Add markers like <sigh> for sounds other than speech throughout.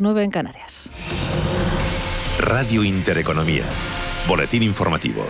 9 en Canarias. Radio Intereconomía. Boletín informativo.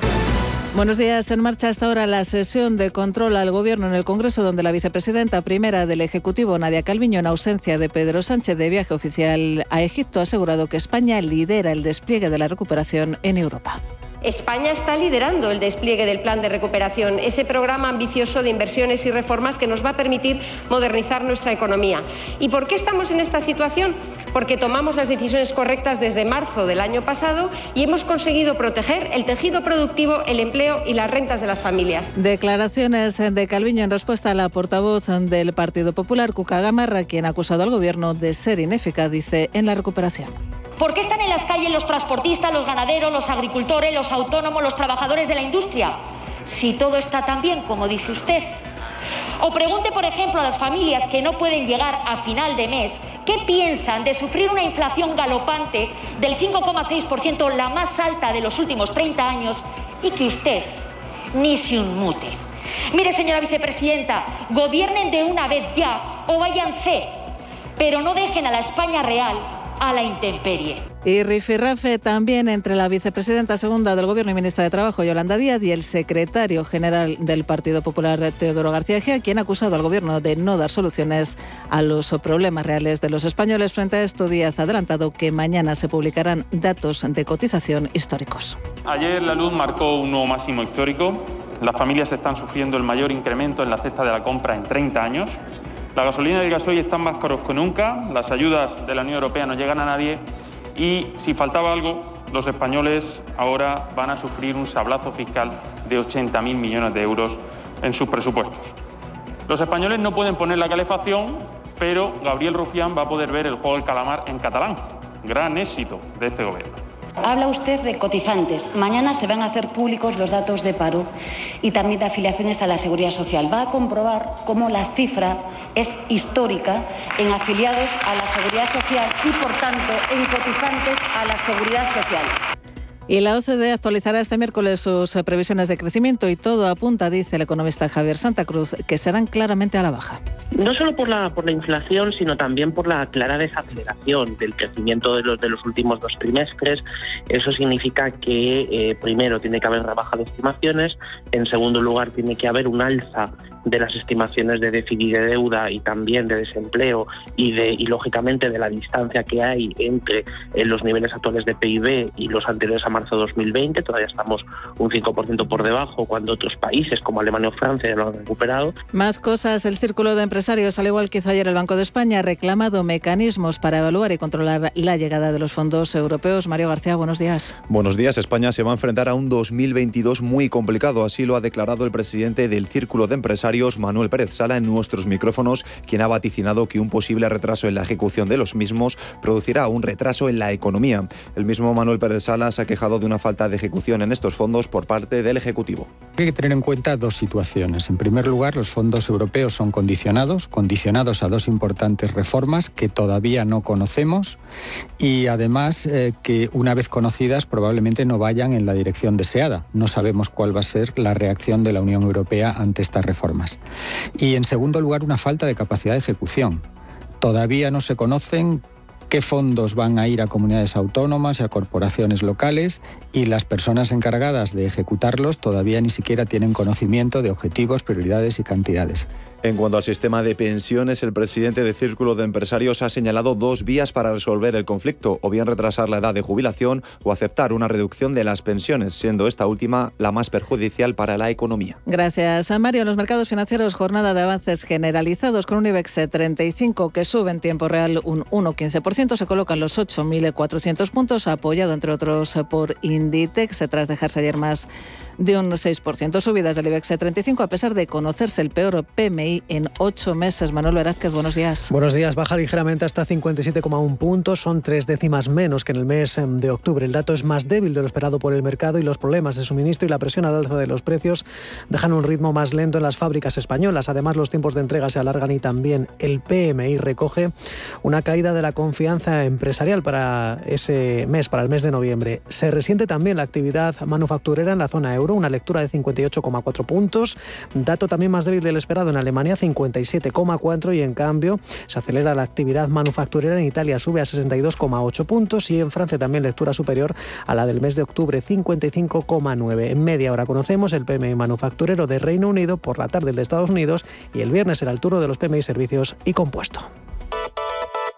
Buenos días. En marcha hasta ahora la sesión de control al Gobierno en el Congreso, donde la vicepresidenta primera del Ejecutivo, Nadia Calviño, en ausencia de Pedro Sánchez de viaje oficial a Egipto, ha asegurado que España lidera el despliegue de la recuperación en Europa. España está liderando el despliegue del plan de recuperación, ese programa ambicioso de inversiones y reformas que nos va a permitir modernizar nuestra economía. ¿Y por qué estamos en esta situación? Porque tomamos las decisiones correctas desde marzo del año pasado y hemos conseguido proteger el tejido productivo, el empleo y las rentas de las familias. Declaraciones de Calviño en respuesta a la portavoz del Partido Popular, Cuca Gamarra, quien ha acusado al Gobierno de ser ineficaz, dice, en la recuperación. ¿Por qué están en las calles los transportistas, los ganaderos, los agricultores, los autónomos, los trabajadores de la industria? Si todo está tan bien como dice usted. O pregunte, por ejemplo, a las familias que no pueden llegar a final de mes qué piensan de sufrir una inflación galopante del 5,6%, la más alta de los últimos 30 años, y que usted ni se unmute. Mire, señora vicepresidenta, gobiernen de una vez ya o váyanse, pero no dejen a la España real a la intemperie. Y rifirrafe también entre la vicepresidenta segunda del Gobierno y ministra de Trabajo, Yolanda Díaz, y el secretario general del Partido Popular, Teodoro García Gea, quien ha acusado al Gobierno de no dar soluciones a los problemas reales de los españoles. Frente a esto, Díaz ha adelantado que mañana se publicarán datos de cotización históricos. Ayer la luz marcó un nuevo máximo histórico. Las familias están sufriendo el mayor incremento en la cesta de la compra en 30 años. La gasolina y el gasoil están más caros que nunca, las ayudas de la Unión Europea no llegan a nadie y si faltaba algo, los españoles ahora van a sufrir un sablazo fiscal de 80.000 millones de euros en sus presupuestos. Los españoles no pueden poner la calefacción, pero Gabriel Rufián va a poder ver el juego del calamar en catalán. Gran éxito de este gobierno. Habla usted de cotizantes. Mañana se van a hacer públicos los datos de paro y también de afiliaciones a la seguridad social. Va a comprobar cómo la cifra es histórica en afiliados a la seguridad social y, por tanto, en cotizantes a la seguridad social. Y la OCDE actualizará este miércoles sus previsiones de crecimiento y todo apunta, dice el economista Javier Santa Cruz, que serán claramente a la baja. No solo por la, por la inflación, sino también por la clara desaceleración del crecimiento de los, de los últimos dos trimestres. Eso significa que, eh, primero, tiene que haber rebaja de estimaciones, en segundo lugar, tiene que haber un alza de las estimaciones de déficit de deuda y también de desempleo y de y lógicamente de la distancia que hay entre eh, los niveles actuales de PIB y los anteriores a marzo de 2020 todavía estamos un 5% por debajo cuando otros países como Alemania o Francia ya lo han recuperado. Más cosas, el círculo de empresarios, al igual que hizo ayer el Banco de España, ha reclamado mecanismos para evaluar y controlar la llegada de los fondos europeos. Mario García, buenos días. Buenos días. España se va a enfrentar a un 2022 muy complicado, así lo ha declarado el presidente del Círculo de Empresarios Manuel Pérez Sala, en nuestros micrófonos, quien ha vaticinado que un posible retraso en la ejecución de los mismos producirá un retraso en la economía. El mismo Manuel Pérez Sala se ha quejado de una falta de ejecución en estos fondos por parte del Ejecutivo. Hay que tener en cuenta dos situaciones. En primer lugar, los fondos europeos son condicionados, condicionados a dos importantes reformas que todavía no conocemos y además eh, que una vez conocidas probablemente no vayan en la dirección deseada. No sabemos cuál va a ser la reacción de la Unión Europea ante estas reformas. Y en segundo lugar, una falta de capacidad de ejecución. Todavía no se conocen qué fondos van a ir a comunidades autónomas y a corporaciones locales y las personas encargadas de ejecutarlos todavía ni siquiera tienen conocimiento de objetivos, prioridades y cantidades. En cuanto al sistema de pensiones, el presidente del Círculo de Empresarios ha señalado dos vías para resolver el conflicto, o bien retrasar la edad de jubilación o aceptar una reducción de las pensiones, siendo esta última la más perjudicial para la economía. Gracias a Mario. En los mercados financieros, jornada de avances generalizados con un IBEX 35 que sube en tiempo real un 1,15%, se colocan los 8.400 puntos, apoyado entre otros por Inditex, tras dejarse ayer más de un 6%. Subidas del IBEX 35 a pesar de conocerse el peor PMI en ocho meses. Manuel Velázquez, buenos días. Buenos días. Baja ligeramente hasta 57,1 puntos. Son tres décimas menos que en el mes em, de octubre. El dato es más débil de lo esperado por el mercado y los problemas de suministro y la presión al alza de los precios dejan un ritmo más lento en las fábricas españolas. Además, los tiempos de entrega se alargan y también el PMI recoge una caída de la confianza empresarial para ese mes, para el mes de noviembre. Se resiente también la actividad manufacturera en la zona euro una lectura de 58,4 puntos. Dato también más débil del esperado en Alemania, 57,4 y en cambio se acelera la actividad manufacturera en Italia, sube a 62,8 puntos y en Francia también lectura superior a la del mes de octubre, 55,9. En media hora conocemos el PMI manufacturero de Reino Unido, por la tarde el de Estados Unidos y el viernes será el turno de los PMI servicios y compuesto.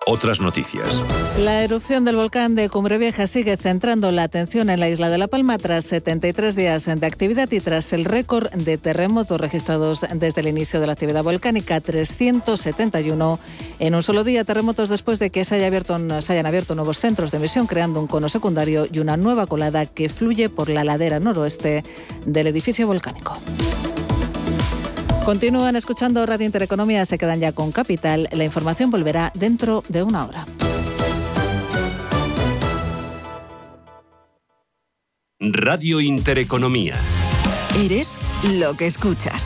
Otras noticias. La erupción del volcán de Cumbre Vieja sigue centrando la atención en la isla de La Palma tras 73 días de actividad y tras el récord de terremotos registrados desde el inicio de la actividad volcánica, 371 en un solo día. Terremotos después de que se, haya abierto, se hayan abierto nuevos centros de emisión, creando un cono secundario y una nueva colada que fluye por la ladera noroeste del edificio volcánico. Continúan escuchando Radio Intereconomía, se quedan ya con Capital. La información volverá dentro de una hora. Radio Intereconomía. Eres lo que escuchas.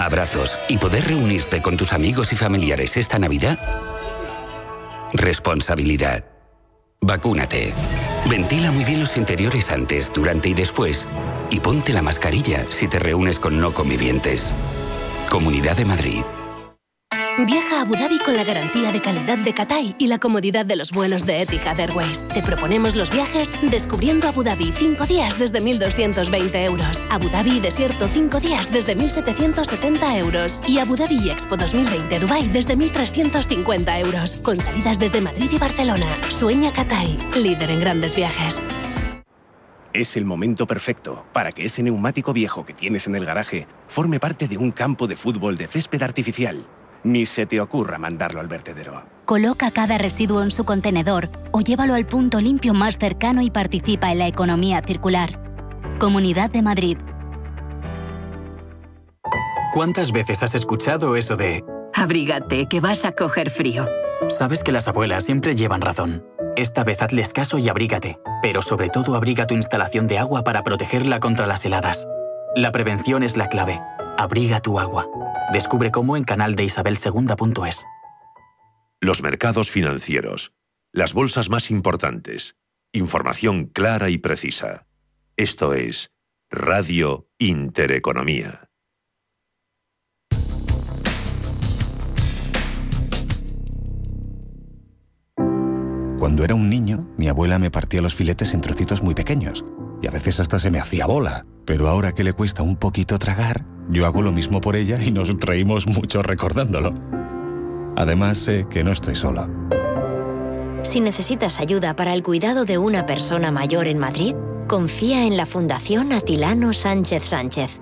abrazos y poder reunirte con tus amigos y familiares esta Navidad? Responsabilidad. Vacúnate. Ventila muy bien los interiores antes, durante y después. Y ponte la mascarilla si te reúnes con no convivientes. Comunidad de Madrid. Viaja a Abu Dhabi con la garantía de calidad de Qatar y la comodidad de los vuelos de Etihad Airways. Te proponemos los viajes descubriendo Abu Dhabi 5 días desde 1.220 euros. Abu Dhabi Desierto 5 días desde 1.770 euros. Y Abu Dhabi Expo 2020 Dubai desde 1.350 euros. Con salidas desde Madrid y Barcelona. Sueña Qatar, líder en grandes viajes. Es el momento perfecto para que ese neumático viejo que tienes en el garaje forme parte de un campo de fútbol de césped artificial ni se te ocurra mandarlo al vertedero. Coloca cada residuo en su contenedor o llévalo al punto limpio más cercano y participa en la economía circular. Comunidad de Madrid. ¿Cuántas veces has escuchado eso de... Abrígate, que vas a coger frío? Sabes que las abuelas siempre llevan razón. Esta vez hazles caso y abrígate, pero sobre todo abriga tu instalación de agua para protegerla contra las heladas. La prevención es la clave. Abriga tu agua. Descubre cómo en canal de isabelsegunda.es. Los mercados financieros. Las bolsas más importantes. Información clara y precisa. Esto es Radio Intereconomía. Cuando era un niño, mi abuela me partía los filetes en trocitos muy pequeños y a veces hasta se me hacía bola. Pero ahora que le cuesta un poquito tragar, yo hago lo mismo por ella y nos reímos mucho recordándolo. Además, sé que no estoy sola. Si necesitas ayuda para el cuidado de una persona mayor en Madrid, confía en la Fundación Atilano Sánchez Sánchez.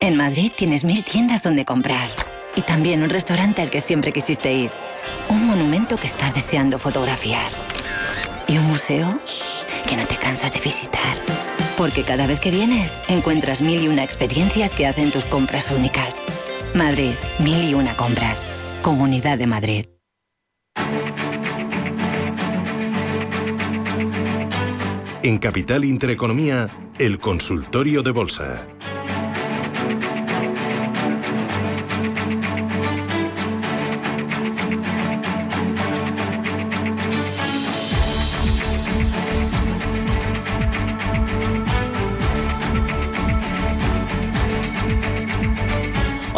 En Madrid tienes mil tiendas donde comprar. Y también un restaurante al que siempre quisiste ir. Un monumento que estás deseando fotografiar y un museo que no te cansas de visitar. Porque cada vez que vienes encuentras mil y una experiencias que hacen tus compras únicas. Madrid, mil y una compras. Comunidad de Madrid. En Capital Intereconomía, el consultorio de bolsa.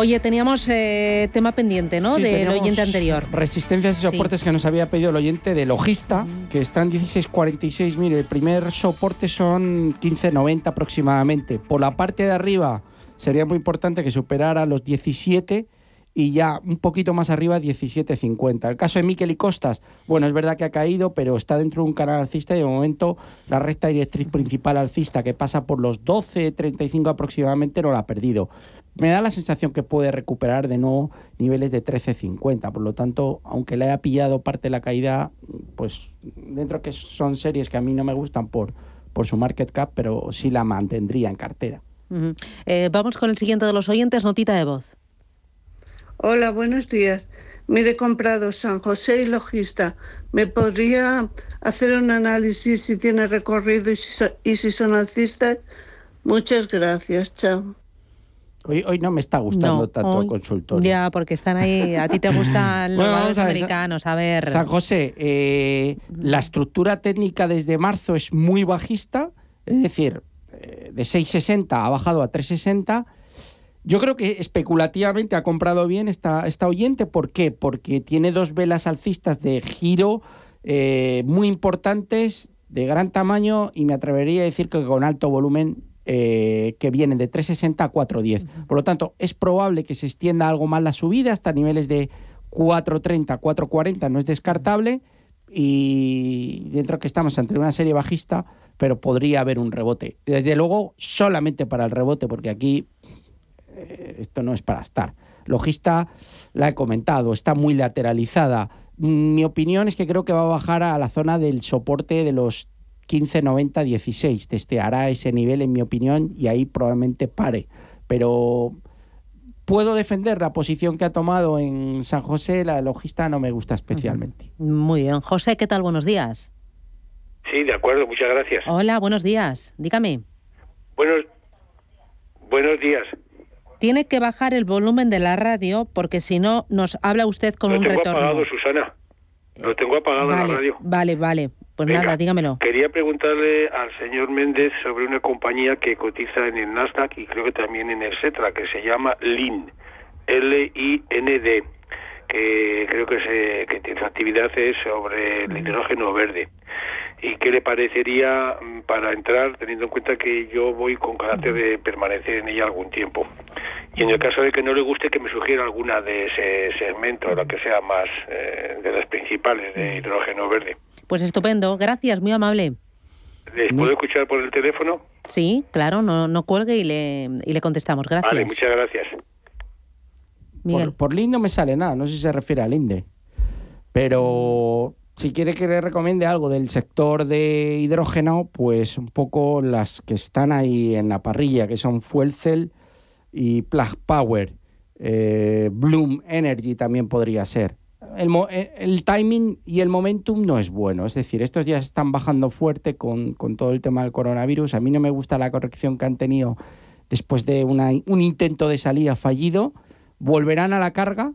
Oye, teníamos eh, tema pendiente, ¿no? Del oyente anterior. Resistencias y soportes que nos había pedido el oyente de Logista, que están 16.46. Mire, el primer soporte son 15.90 aproximadamente. Por la parte de arriba sería muy importante que superara los 17 y ya un poquito más arriba 17.50. El caso de Miquel y Costas, bueno, es verdad que ha caído, pero está dentro de un canal alcista y de momento la recta directriz principal alcista que pasa por los 12.35 aproximadamente no la ha perdido. Me da la sensación que puede recuperar de nuevo niveles de 13.50. Por lo tanto, aunque le haya pillado parte de la caída, pues dentro que son series que a mí no me gustan por, por su market cap, pero sí la mantendría en cartera. Eh, vamos con el siguiente de los oyentes, notita de voz. Hola, buenos días. Mire, he comprado San José y Logista. ¿Me podría hacer un análisis si tiene recorrido y si, son alcistas? Muchas gracias, chao. Hoy, hoy no me está gustando tanto el consultorio. Ya, porque están ahí. A ti te gustan <laughs> los valores americanos. A ver. San José, eh, la estructura técnica desde marzo es muy bajista, es decir, eh, de 6,60 ha bajado a 3,60. Yo creo que especulativamente ha comprado bien esta, esta oyente. ¿Por qué? Porque tiene dos velas alcistas de giro eh, muy importantes, de gran tamaño, y me atrevería a decir que con alto volumen eh, que vienen de 360 a 410. Por lo tanto, es probable que se extienda algo más la subida hasta niveles de 430, 440, no es descartable. Y dentro que estamos ante una serie bajista, pero podría haber un rebote. Desde luego, solamente para el rebote, porque aquí eh, esto no es para estar. Logista, la he comentado, está muy lateralizada. Mi opinión es que creo que va a bajar a la zona del soporte de los 15, 90, 16. Testeará ese nivel, en mi opinión, y ahí probablemente pare. Pero puedo defender la posición que ha tomado en San José. La logista no me gusta especialmente. Muy bien. José, ¿qué tal? Buenos días. Sí, de acuerdo, muchas gracias. Hola, buenos días. Dígame. Buenos, buenos días. Tiene que bajar el volumen de la radio porque si no nos habla usted con un retorno. Lo tengo apagado, Susana. Lo tengo apagado en la radio. Vale, vale. Pues nada, dígamelo. Quería preguntarle al señor Méndez sobre una compañía que cotiza en el Nasdaq y creo que también en el Cetra, que se llama LIN, L-I-N-D, que creo que, se, que su actividad es sobre el hidrógeno verde. ¿Y qué le parecería mm, para entrar, teniendo en cuenta que yo voy con carácter de permanecer en ella algún tiempo? Y en el caso de que no le guste, que me sugiera alguna de ese segmento, la que sea más eh, de las principales de hidrógeno verde. Pues estupendo, gracias, muy amable. ¿Les puedo escuchar por el teléfono? Sí, claro, no, no cuelgue y le, y le contestamos. Gracias. Vale, muchas gracias. Por, por Lind no me sale nada, no sé si se refiere a Linde. Pero si quiere que le recomiende algo del sector de hidrógeno, pues un poco las que están ahí en la parrilla, que son Fuel Cell y Plug Power. Eh, Bloom Energy también podría ser. Eh, el, timing y el momentum no es bueno. Es decir, estos días están bajando fuerte con, todo el tema del coronavirus. A mí no me gusta la corrección que han tenido después de un intento de salida fallido. Volverán a la carga,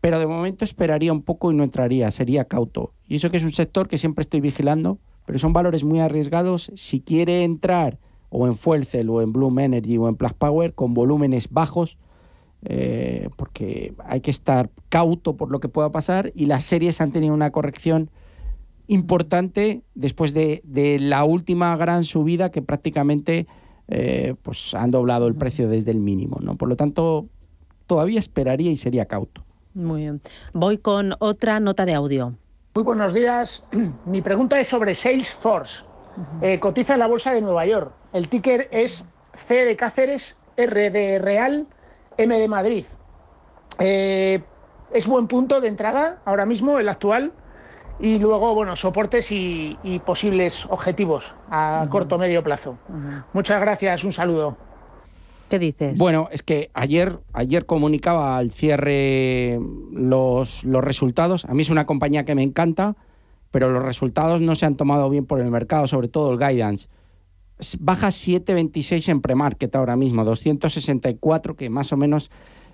pero de momento esperaría un poco y no entraría, sería cauto. Y eso que es un sector que siempre estoy vigilando, pero son valores muy arriesgados. Si quiere entrar o en Fuel Cell o en Bloom Energy o en Plus Power con volúmenes bajos, eh, porque hay que estar cauto por lo que pueda pasar y las series han tenido una corrección importante después de, la última gran subida que prácticamente eh, pues han doblado el precio desde el mínimo. ¿no? Por lo tanto, todavía esperaría y sería cauto. Muy bien. Voy con otra nota de audio. Muy buenos días. <clears throat> Mi pregunta es sobre Salesforce. Eh, cotiza en la bolsa de Nueva York. El ticker es C de Cáceres, R de Real, M de Madrid. Eh, es buen punto de entrada ahora mismo, el actual, y luego, bueno, soportes y, posibles objetivos a corto o medio plazo. Muchas gracias, un saludo. ¿Qué dices? Bueno, es que ayer, ayer comunicaba al cierre los, los resultados. A mí es una compañía que me encanta, pero los resultados no se han tomado bien por el mercado, sobre todo el guidance baja 7,26 en premarket ahora mismo, 264, que más o menos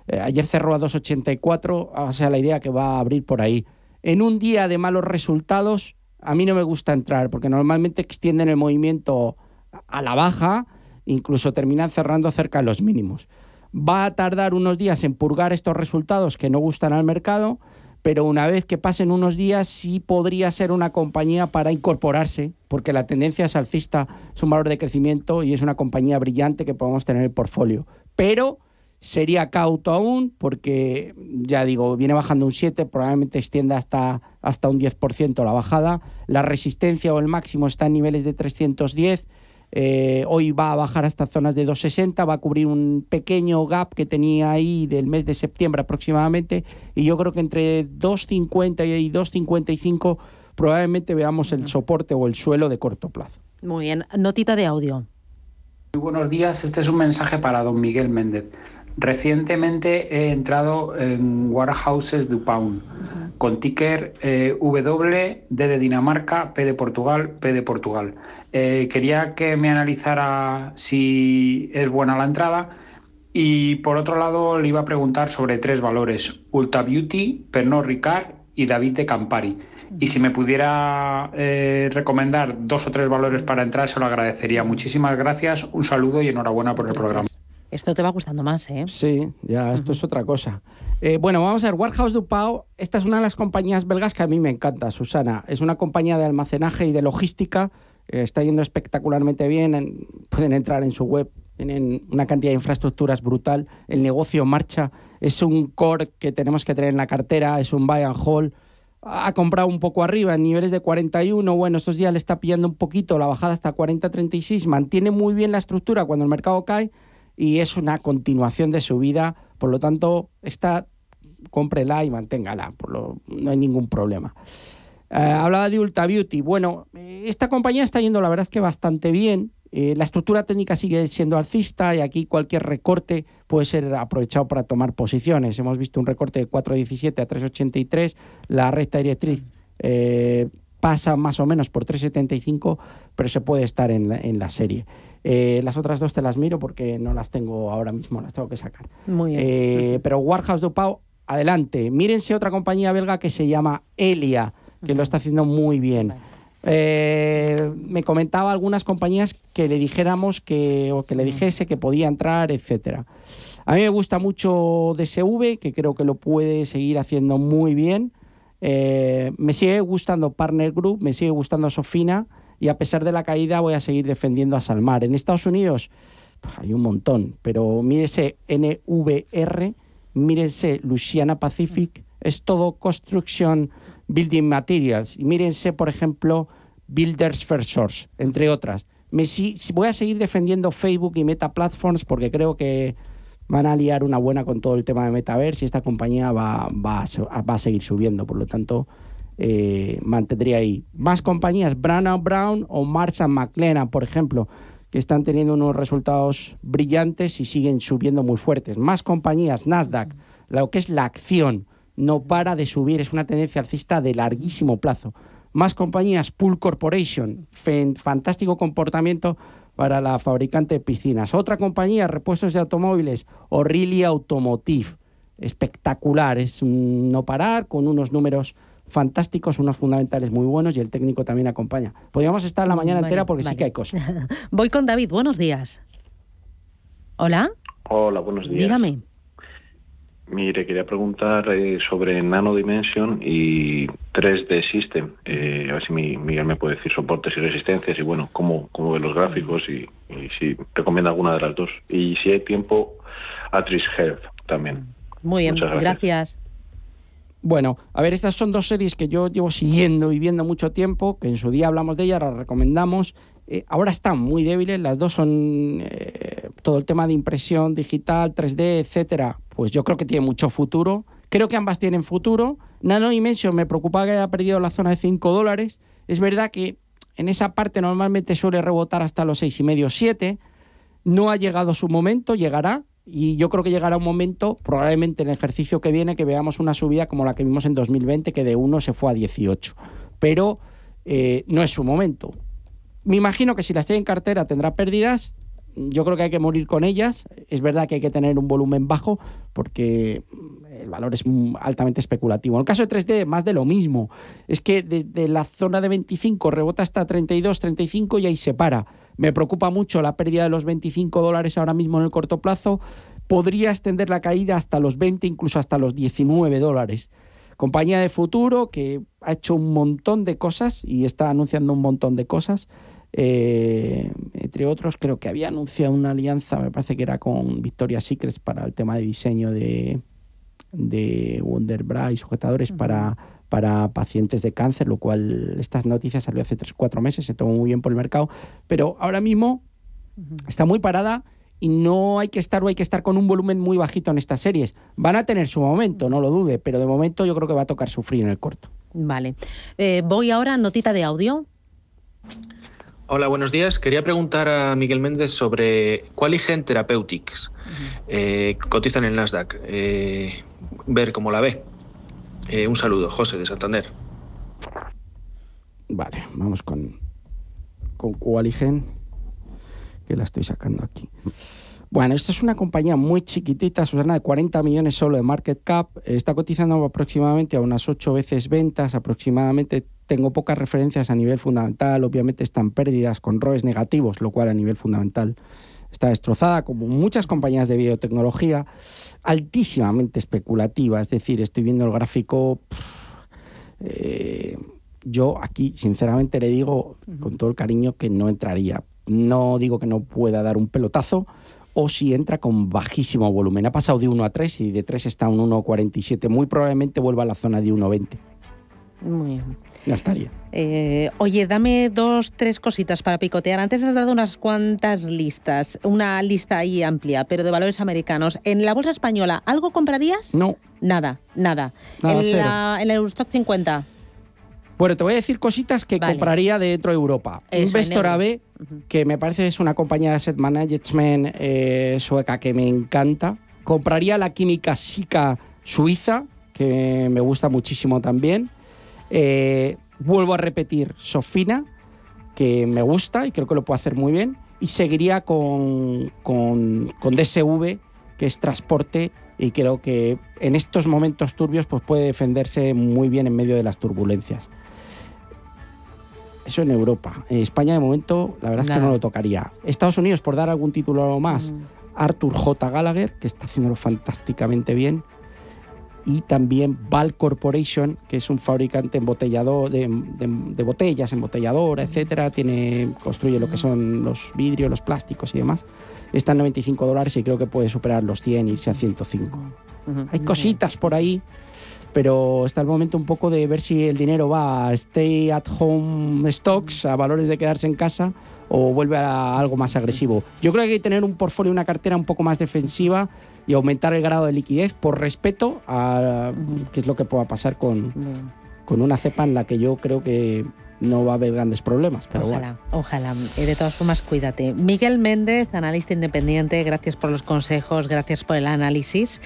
eh, ayer cerró a 2,84, o sea la idea que va a abrir por ahí. En un día de malos resultados, a mí no me gusta entrar, porque normalmente extienden el movimiento a la baja, incluso terminan cerrando cerca de los mínimos. Va a tardar unos días en purgar estos resultados que no gustan al mercado, pero una vez que pasen unos días sí podría ser una compañía para incorporarse, porque la tendencia es alcista, es un valor de crecimiento y es una compañía brillante que podemos tener en el portfolio. Pero sería cauto aún, porque ya digo, viene bajando un 7, probablemente extienda hasta, hasta un 10% la bajada. La resistencia o el máximo está en niveles de 310. Eh, hoy va a bajar hasta zonas de 2,60, va a cubrir un pequeño gap que tenía ahí del mes de septiembre aproximadamente. Y yo creo que entre 2,50 y 2,55 probablemente veamos el soporte o el suelo de corto plazo. Muy bien, notita de audio. Muy buenos días, este es un mensaje para don Miguel Méndez. Recientemente he entrado en Warehouses du Pound con ticker eh, W, D de Dinamarca, P de Portugal, P de Portugal. Eh, quería que me analizara si es buena la entrada y por otro lado le iba a preguntar sobre tres valores, Ulta Beauty, Pernod Ricard y David de Campari. Y si me pudiera eh, recomendar dos o tres valores para entrar, se lo agradecería. Muchísimas gracias, un saludo y enhorabuena por el programa. Esto te va gustando más, ¿eh? Sí, ya, esto es otra cosa. Eh, bueno, vamos a ver, Warehouse Dupao, esta es una de las compañías belgas que a mí me encanta, Susana. Es una compañía de almacenaje y de logística, eh, está yendo espectacularmente bien, pueden entrar en su web, tienen una cantidad de infraestructuras brutal, el negocio marcha, es un core que tenemos que tener en la cartera, es un buy and hold, ha comprado un poco arriba en niveles de 41, bueno, estos días le está pillando un poquito la bajada hasta 40-36, mantiene muy bien la estructura cuando el mercado cae, y es una continuación de su vida, por lo tanto, esta cómprela y manténgala, por lo, no hay ningún problema. Eh, hablaba de Ulta Beauty. Bueno, esta compañía está yendo, la verdad es que bastante bien. Eh, la estructura técnica sigue siendo alcista y aquí cualquier recorte puede ser aprovechado para tomar posiciones. Hemos visto un recorte de 4,17 a 3,83. La recta directriz eh, pasa más o menos por 3,75, pero se puede estar en en la serie. Eh, las otras dos te las miro porque no las tengo ahora mismo, las tengo que sacar. Muy bien. Eh, pero Warehouse Dupau, adelante. Mírense otra compañía belga que se llama Elia, que lo está haciendo muy bien. Eh, me comentaba algunas compañías que le dijéramos que, o que le dijese que podía entrar, etcétera. A mí me gusta mucho DSV, que creo que lo puede seguir haciendo muy bien. me sigue gustando Partner Group, me sigue gustando Sofina y a pesar de la caída voy a seguir defendiendo a Salmar. En Estados Unidos hay un montón, pero mírese NVR, mírese Louisiana Pacific, es todo Construction Building Materials. Y mírense, por ejemplo, Builders First Source, entre otras. Me, voy a seguir defendiendo Facebook y Meta Platforms porque creo que van a liar una buena con todo el tema de Metaverse y esta compañía va, va a seguir subiendo. Por lo tanto, eh, mantendría ahí. Más compañías, Brown Brown o Marsh McLennan, por ejemplo, que están teniendo unos resultados brillantes y siguen subiendo muy fuertes. Más compañías, Nasdaq, lo que es la acción, no para de subir, es una tendencia alcista de larguísimo plazo. Más compañías, Pool Corporation, fantástico comportamiento para la fabricante de piscinas. Otra compañía, repuestos de automóviles, O'Reilly Automotive, espectacular, es un no parar con unos números fantásticos, unos fundamentales muy buenos y el técnico también acompaña. Podríamos estar la mañana entera porque sí que hay cosas. <laughs> Voy con David, buenos días. Hola. Hola, buenos días. Dígame. Mire, quería preguntar eh, sobre Nano Dimension y 3D System. Eh, a ver si Miguel me puede decir soportes y resistencias y bueno, cómo, cómo ve los gráficos y, si recomienda alguna de las dos. Y si hay tiempo, Atris Health también. Muy bien, gracias. Bueno, a ver, estas son dos series que yo llevo siguiendo y mucho tiempo, que en su día hablamos de ellas, las recomendamos. Eh, ahora están muy débiles, las dos son eh, todo el tema de impresión digital, 3D, etcétera. Pues yo creo que tiene mucho futuro. Creo que ambas tienen futuro. Nano Dimension me preocupa que haya perdido la zona de 5 dólares. Es verdad que en esa parte normalmente suele rebotar hasta los 6,5, 7. No ha llegado su momento, llegará, y yo creo que llegará un momento, probablemente en el ejercicio que viene, que veamos una subida como la que vimos en 2020, que de 1 se fue a 18. Pero eh, no es su momento. Me imagino que si las tiene en cartera tendrá pérdidas. Yo creo que hay que morir con ellas. Es verdad que hay que tener un volumen bajo porque el valor es altamente especulativo. En el caso de 3D, más de lo mismo. Es que desde la zona de 25 rebota hasta 32, 35 y ahí se para. Me preocupa mucho la pérdida de los 25 dólares ahora mismo en el corto plazo. Podría extender la caída hasta los 20, incluso hasta los 19 dólares. Compañía de futuro que ha hecho un montón de cosas y está anunciando un montón de cosas. Eh, entre otros, creo que había anunciado una alianza, me parece que era con Victoria Secrets para el tema de diseño de, de Wonder Bright, sujetadores para, para pacientes de cáncer, lo cual estas noticias salió hace 3-4 meses, se tomó muy bien por el mercado, pero ahora mismo está muy parada y no hay que estar o hay que estar con un volumen muy bajito en estas series. Van a tener su momento, no lo dude, pero de momento yo creo que va a tocar sufrir en el corto. Vale. Eh, voy ahora a notita de audio. Hola, buenos días. Quería preguntar a Miguel Méndez sobre Qualigen Therapeutics. Eh, cotiza en el Nasdaq. Eh, ver cómo la ve. Eh, un saludo, José de Santander. Vale, vamos con, con que la estoy sacando aquí. Bueno, esto es una compañía muy chiquitita, Susana, de 40 millones solo de market cap. Está cotizando aproximadamente a unas 8 veces ventas, aproximadamente. Tengo pocas referencias a nivel fundamental, obviamente están pérdidas con ROEs negativos, lo cual a nivel fundamental está destrozada, como muchas compañías de biotecnología, altísimamente especulativa. Es decir, estoy viendo el gráfico. Eh, yo aquí, sinceramente, le digo con todo el cariño que no entraría. No digo que no pueda dar un pelotazo, o si entra con bajísimo volumen. Ha pasado de 1 a 3 y de 3 está un 1,47. Muy probablemente vuelva a la zona de 1,20. Muy bien. Ya estaría. Eh, oye, dame dos, tres cositas para picotear. Antes has dado unas cuantas listas, una lista ahí amplia, pero de valores americanos. ¿En la bolsa española algo comprarías? No. Nada, nada. Nada, en, la, en el Eurostock 50. Bueno, te voy a decir cositas que Vale. compraría dentro de Europa. Eso, Investor. AB, que me parece es una compañía de asset management eh, sueca que me encanta. Compraría la química Sika suiza, que me gusta muchísimo también. Eh, vuelvo a repetir Sofina, que me gusta y creo que lo puede hacer muy bien. Y seguiría con, con, con DSV, que es transporte y creo que en estos momentos turbios pues puede defenderse muy bien en medio de las turbulencias. Eso en Europa. En España de momento la verdad es que no lo tocaría. Estados Unidos, por dar algún título más, Arthur J. Gallagher, que está haciéndolo fantásticamente bien. Y también Val Corporation, que es un fabricante embotellador de, de- de botellas, embotelladora, etcétera. Tiene, construye lo que son los vidrios, los plásticos y demás. Está en 95 dólares y creo que puede superar los 100 y irse a 105. Hay cositas por ahí, pero está el momento un poco de ver si el dinero va a stay at home stocks, a valores de quedarse en casa, o vuelve a algo más agresivo. Yo creo que hay que tener un portfolio, una cartera un poco más defensiva y aumentar el grado de liquidez por respeto a qué es lo que pueda pasar con, con una cepa en la que yo creo que no va a haber grandes problemas. Pero bueno. Ojalá, ojalá. Eh, De todas formas, cuídate. Miguel Méndez, analista independiente, gracias por los consejos, gracias por el análisis.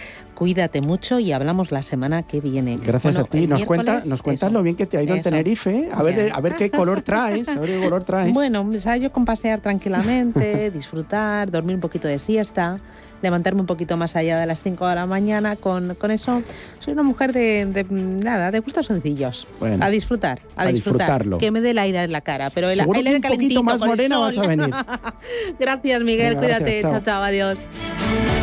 Cuídate mucho y hablamos la semana que viene. Gracias Bueno, a ti. Nos, cuenta, nos cuentas eso. lo bien que te ha ido en Eso. Tenerife. ¿eh? A ver, a ver qué color <laughs> traes. A ver qué color traes. Bueno, o sea, yo con pasear tranquilamente, <laughs> disfrutar, dormir un poquito de siesta, levantarme un poquito más allá de las 5 de la mañana, con, con eso soy una mujer de, de, nada, de gustos sencillos. Bueno, a disfrutar, a, a disfrutar. disfrutarlo. Que me dé el aire en la cara, pero el, Seguro el que aire un poquito calentito más con el morena vas a venir. <laughs> gracias, Miguel, Venga, cuídate. gracias, chao. chao, chao, adiós.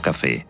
café.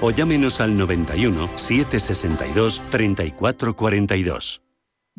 o llámenos al 91 762 3442.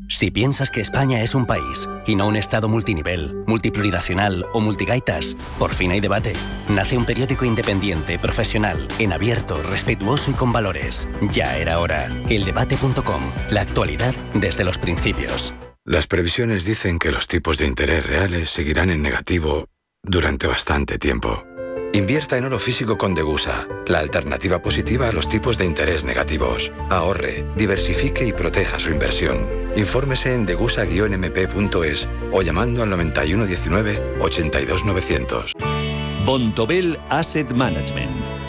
Si piensas que España es un país y no un Estado multinivel, multiplurinacional o multigaitas, por fin hay debate. Nace un periódico independiente, profesional, en abierto, respetuoso y con valores. Ya era hora. Eldebate.com. La actualidad desde los principios. Las previsiones dicen que los tipos de interés reales seguirán en negativo durante bastante tiempo. Invierta en oro físico con Degusa, la alternativa positiva a los tipos de interés negativos. Ahorre, diversifique y proteja su inversión. Infórmese en degusa-mp.es o llamando al 9119 82900. Bontobel Asset Management.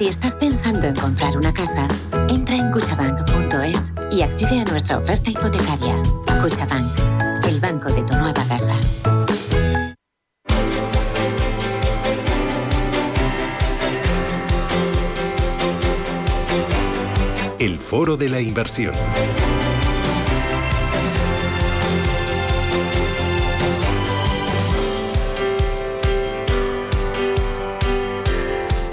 Si estás pensando en comprar una casa, entra en cuchabank.es y accede a nuestra oferta hipotecaria. Cuchabank, el banco de tu nueva casa. El foro de la inversión.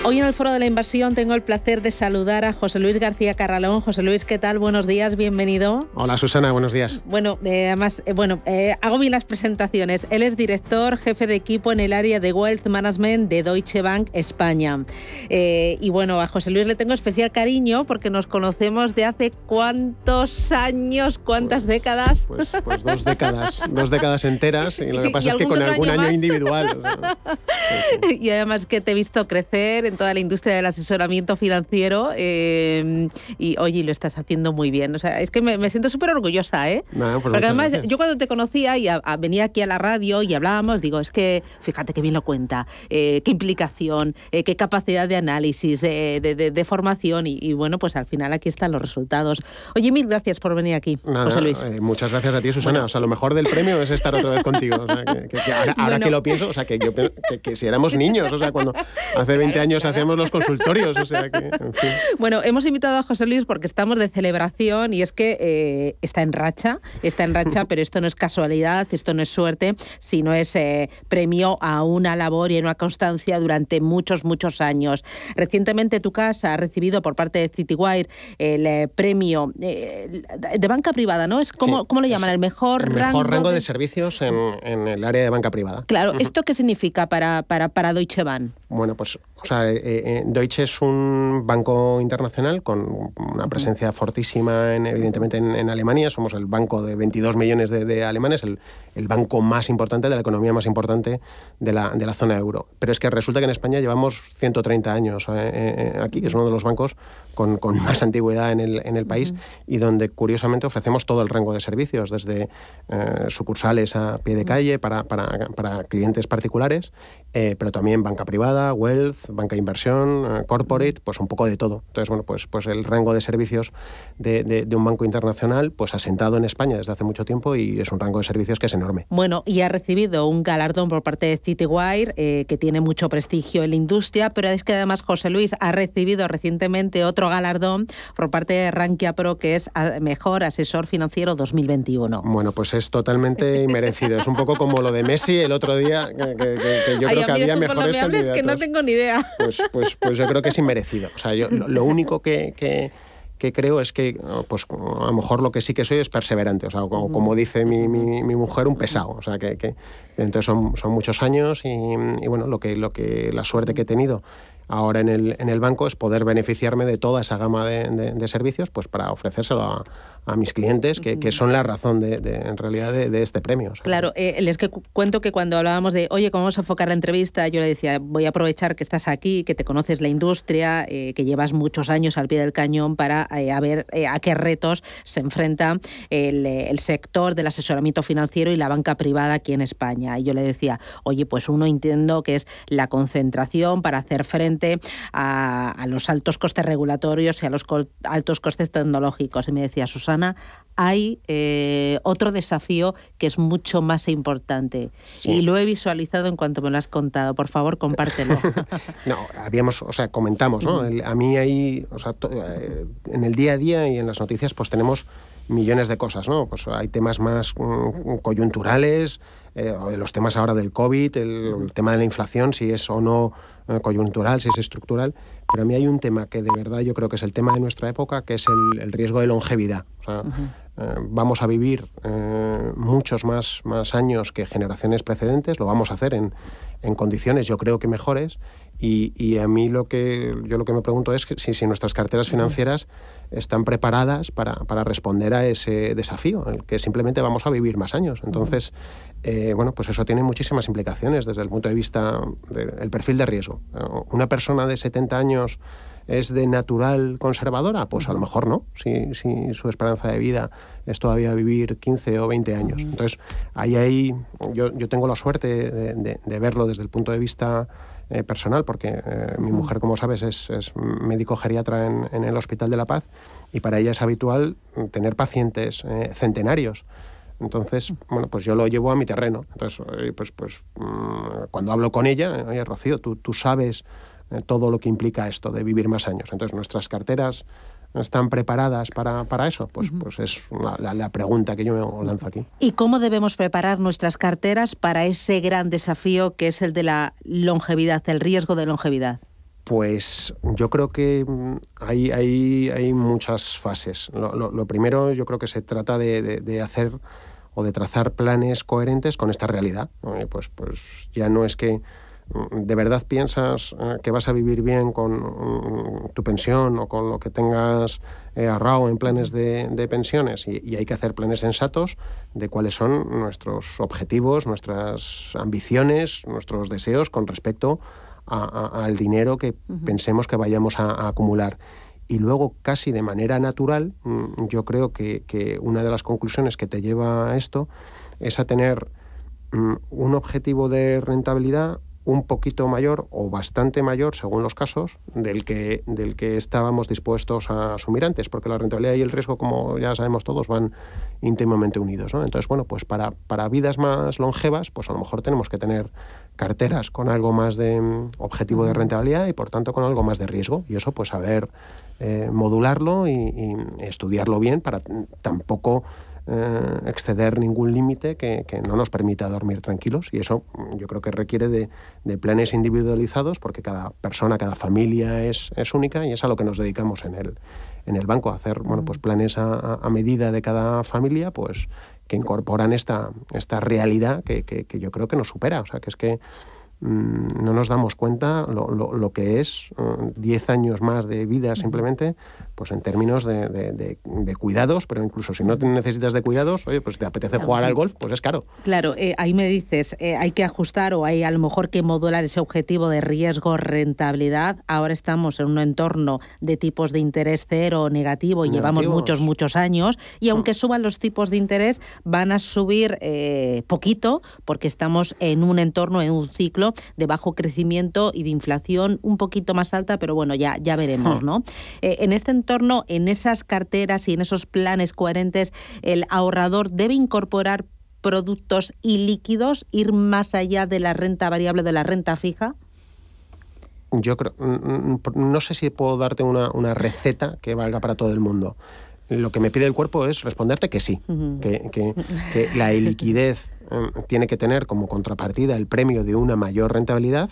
Hoy en el Foro de la Inversión tengo el placer de saludar a José Luis García Carralón. José Luis, ¿qué tal? Buenos días, bienvenido. Hola Susana, buenos días. Bueno, eh, además, eh, bueno, eh, hago bien las presentaciones. Él es director, jefe de equipo en el área de Wealth Management de Deutsche Bank España. y bueno, a José Luis le tengo especial cariño porque nos conocemos de hace cuántos años, cuántas pues, décadas. Pues, pues, dos décadas, <laughs> dos décadas enteras. Y lo que pasa es que con algún año, individual. <laughs> y además que te he visto crecer toda la industria del asesoramiento financiero eh, y oye, lo estás haciendo muy bien. O sea, es que me, siento súper orgullosa, ¿eh? pues Porque además yo cuando te conocía y venía aquí a la radio y hablábamos, digo, es que fíjate qué bien lo cuenta, eh, qué implicación, eh, qué capacidad de análisis, de, formación y, bueno, pues al final aquí están los resultados. Oye, mil gracias por venir aquí, José Luis. muchas gracias a ti, Susana. O sea, lo mejor del premio es estar otra vez contigo. ahora, que lo pienso, o sea, que yo que si éramos niños, o sea, cuando hace 20 años hacemos los consultorios, o sea que, Bueno, hemos invitado a José Luis porque estamos de celebración y es que eh, está en racha, está en racha, <laughs> pero esto no es casualidad, esto no es suerte, sino es eh, premio a una labor y a una constancia durante muchos, muchos años. Recientemente tu casa ha recibido por parte de Citywire el eh, premio de banca privada, ¿no? Es como, ¿Cómo lo llaman? El mejor, el mejor rango, de... servicios en, el área de banca privada. Claro, ¿esto qué significa para, para, para Deutsche Bank? Bueno, pues o sea, eh, eh, Deutsche es un banco internacional con una presencia fortísima, en, evidentemente, en, Alemania. Somos el banco de 22 millones de, alemanes, el, banco más importante, de la economía más importante de la, de la, zona euro. Pero es que resulta que en España llevamos 130 años eh, aquí, que es uno de los bancos con, más antigüedad en el, en el país y donde, curiosamente, ofrecemos todo el rango de servicios, desde sucursales a pie de calle para, para, para clientes particulares, pero también banca privada, wealth, banca de inversión, eh, corporate, pues un poco de todo. Entonces, bueno, pues, pues el rango de servicios de, de, un banco internacional, pues asentado en España desde hace mucho tiempo y es un rango de servicios que es enorme. Bueno, y ha recibido un galardón por parte de Citywire, eh, que tiene mucho prestigio en la industria, pero es que además José Luis ha recibido recientemente otro galardón por parte de Rankia Pro, que es Mejor Asesor Financiero 2021. Bueno, pues es totalmente inmerecido. Es un poco como lo de Messi el otro día, que, yo creo que había mejores me que no tengo ni idea. Pues, pues, pues yo creo que es inmerecido. O sea, yo lo, único que, que, creo es que, pues a lo mejor lo que sí que soy es perseverante. O sea, como, dice mi, mi, mujer, un pesado. O sea, que, que entonces son, son muchos años y, y, bueno, lo que, lo que la suerte que he tenido ahora en el, en el banco es poder beneficiarme de toda esa gama de, de, servicios pues para ofrecérselo a, a mis clientes, que, que, son la razón de, en realidad de, este premio. Claro, eh, les que cuento que cuando hablábamos de, oye, ¿cómo vamos a enfocar la entrevista? Yo le decía, voy a aprovechar que estás aquí, que te conoces la industria, eh, que llevas muchos años al pie del cañón para eh, a ver a qué retos se enfrenta el, el, sector del asesoramiento financiero y la banca privada aquí en España. Y yo le decía, oye, pues uno entiendo que es la concentración para hacer frente a, los altos costes regulatorios y a los altos costes tecnológicos. Y me decía, Susana, Susana, hay eh, otro desafío que es mucho más importante. Y lo he visualizado en cuanto me lo has contado. Por favor, compártelo. <laughs> no, habíamos, o sea, comentamos, ¿no? a mí hay, o sea, eh, en el día a día y en las noticias, pues tenemos millones de cosas, ¿no? Pues hay temas más mm, coyunturales, eh, los temas ahora del COVID, el, tema de la inflación, si es o no coyuntural, si es estructural. Pero a mí hay un tema que de verdad yo creo que es el tema de nuestra época, que es el, riesgo de longevidad. Eh, vamos a vivir muchos más, más años que generaciones precedentes, lo vamos a hacer en, en condiciones yo creo que mejores y, a mí lo que yo lo que me pregunto es que si, si nuestras carteras financieras están preparadas para, para, responder a ese desafío, el que simplemente vamos a vivir más años. Entonces, eh, bueno, pues eso tiene muchísimas implicaciones desde el punto de vista del perfil de riesgo. Una persona de 70 años es de natural conservadora, pues a lo mejor no, si, su esperanza de vida es todavía vivir 15 o 20 años. Entonces, ahí, ahí yo, yo tengo la suerte de, verlo desde el punto de vista eh, personal, porque eh, mi mujer, como sabes, es, médico geriatra en, el Hospital de la Paz y para ella es habitual tener pacientes eh, centenarios. Entonces, bueno, pues yo lo llevo a mi terreno. Entonces, pues, pues mm, cuando hablo con ella, oye, Rocío, tú, tú sabes todo lo que implica esto de vivir más años. Entonces, nuestras carteras están preparadas para, para eso? Pues, pues es la, la, pregunta que yo me lanzo aquí. ¿Y cómo debemos preparar nuestras carteras para ese gran desafío que es el de la longevidad, el riesgo de longevidad? Pues yo creo que mm, hay, hay, hay muchas fases. Lo, lo, primero, yo creo que se trata de, de, de hacer o de trazar planes coherentes con esta realidad. Pues, pues ya no es que ¿De verdad piensas eh, que vas a vivir bien con mm, tu pensión o con lo que tengas eh, ahorrado en planes de, pensiones? Y, hay que hacer planes sensatos de cuáles son nuestros objetivos, nuestras ambiciones, nuestros deseos con respecto al dinero que pensemos que vayamos a, acumular. Y luego, casi de manera natural, mm, yo creo que, que, una de las conclusiones que te lleva a esto es a tener mm, un objetivo de rentabilidad un poquito mayor o bastante mayor, según los casos, del que, del que estábamos dispuestos a asumir antes, porque la rentabilidad y el riesgo, como ya sabemos todos, van íntimamente unidos. ¿no? Entonces, bueno, pues para, para vidas más longevas, pues a lo mejor tenemos que tener carteras con algo más de mm, objetivo de rentabilidad y por tanto con algo más de riesgo. Y eso, pues saber eh, modularlo y, y, estudiarlo bien para tampoco eh, exceder ningún límite que, no nos permita dormir tranquilos. Y eso mm, yo creo que requiere de, planes individualizados porque cada persona, cada familia es, es, única y es a lo que nos dedicamos en el, en el banco, a hacer bueno, pues planes a, medida de cada familia pues que incorporan esta, esta realidad que, que, yo creo que nos supera, o sea que es que Mm, no nos damos cuenta lo, lo, que es 10 mm, años más de vida simplemente, pues en términos de, de, cuidados, pero incluso si no necesitas de cuidados, oye, pues te apetece jugar al golf, pues es caro. Claro, eh, ahí me dices, eh, hay que ajustar o hay a lo mejor que modular ese objetivo de riesgo-rentabilidad. Ahora estamos en un entorno de tipos de interés cero o negativo y llevamos muchos, muchos años y aunque mm. suban los tipos de interés, van a subir eh, poquito porque estamos en un entorno, en un ciclo de bajo crecimiento y de inflación un poquito más alta, pero bueno, ya, ya veremos, hmm. ¿no? Eh, en este entorno, en esas carteras y en esos planes coherentes, el ahorrador debe incorporar productos y líquidos, ir más allá de la renta variable, de la renta fija. Yo creo, mm, mm, no sé si puedo darte una, receta que valga para todo el mundo lo que me pide el cuerpo es responderte que sí, que, que, que, la liquidez Em, tiene que tener como contrapartida el premio de una mayor rentabilidad,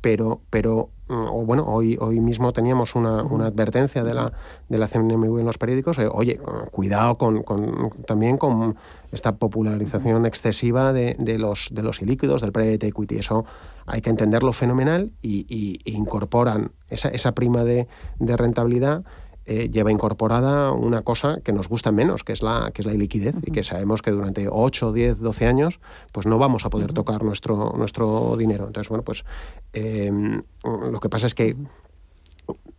pero, pero mm, o bueno, hoy, hoy mismo teníamos una, una advertencia de la, de la CNMV en los periódicos, eh, oye, cuidado con, con, también con esta popularización excesiva de, de, los, de los ilíquidos, del private equity, eso hay que entenderlo fenomenal y, y, e incorporan esa, esa prima de, de rentabilidad eh, lleva incorporada una cosa que nos gusta menos, que es la, que es la liquidez, y que sabemos que durante 8, 10, 12 años pues no vamos a poder tocar nuestro, nuestro dinero. Entonces, bueno, pues em, lo que pasa es que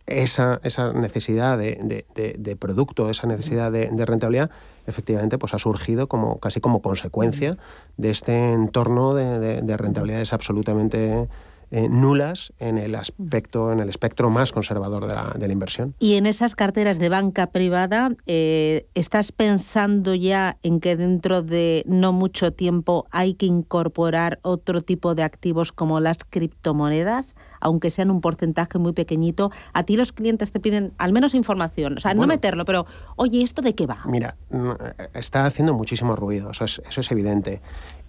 esa, esa necesidad de, de, producto, esa necesidad de, rentabilidad, efectivamente, pues ha surgido como casi como consecuencia de este entorno de, rentabilidades absolutamente eh, nulas en el aspecto, en el espectro más conservador de la, de la inversión. Y en esas carteras de banca privada, eh, ¿estás pensando ya en que dentro de no mucho tiempo hay que incorporar otro tipo de activos como las criptomonedas, aunque sean un porcentaje muy pequeñito? A ti los clientes te piden al menos información, o sea, no meterlo, pero oye, ¿esto de qué va? Mira, mm, está haciendo muchísimo ruido, eso es, eso es evidente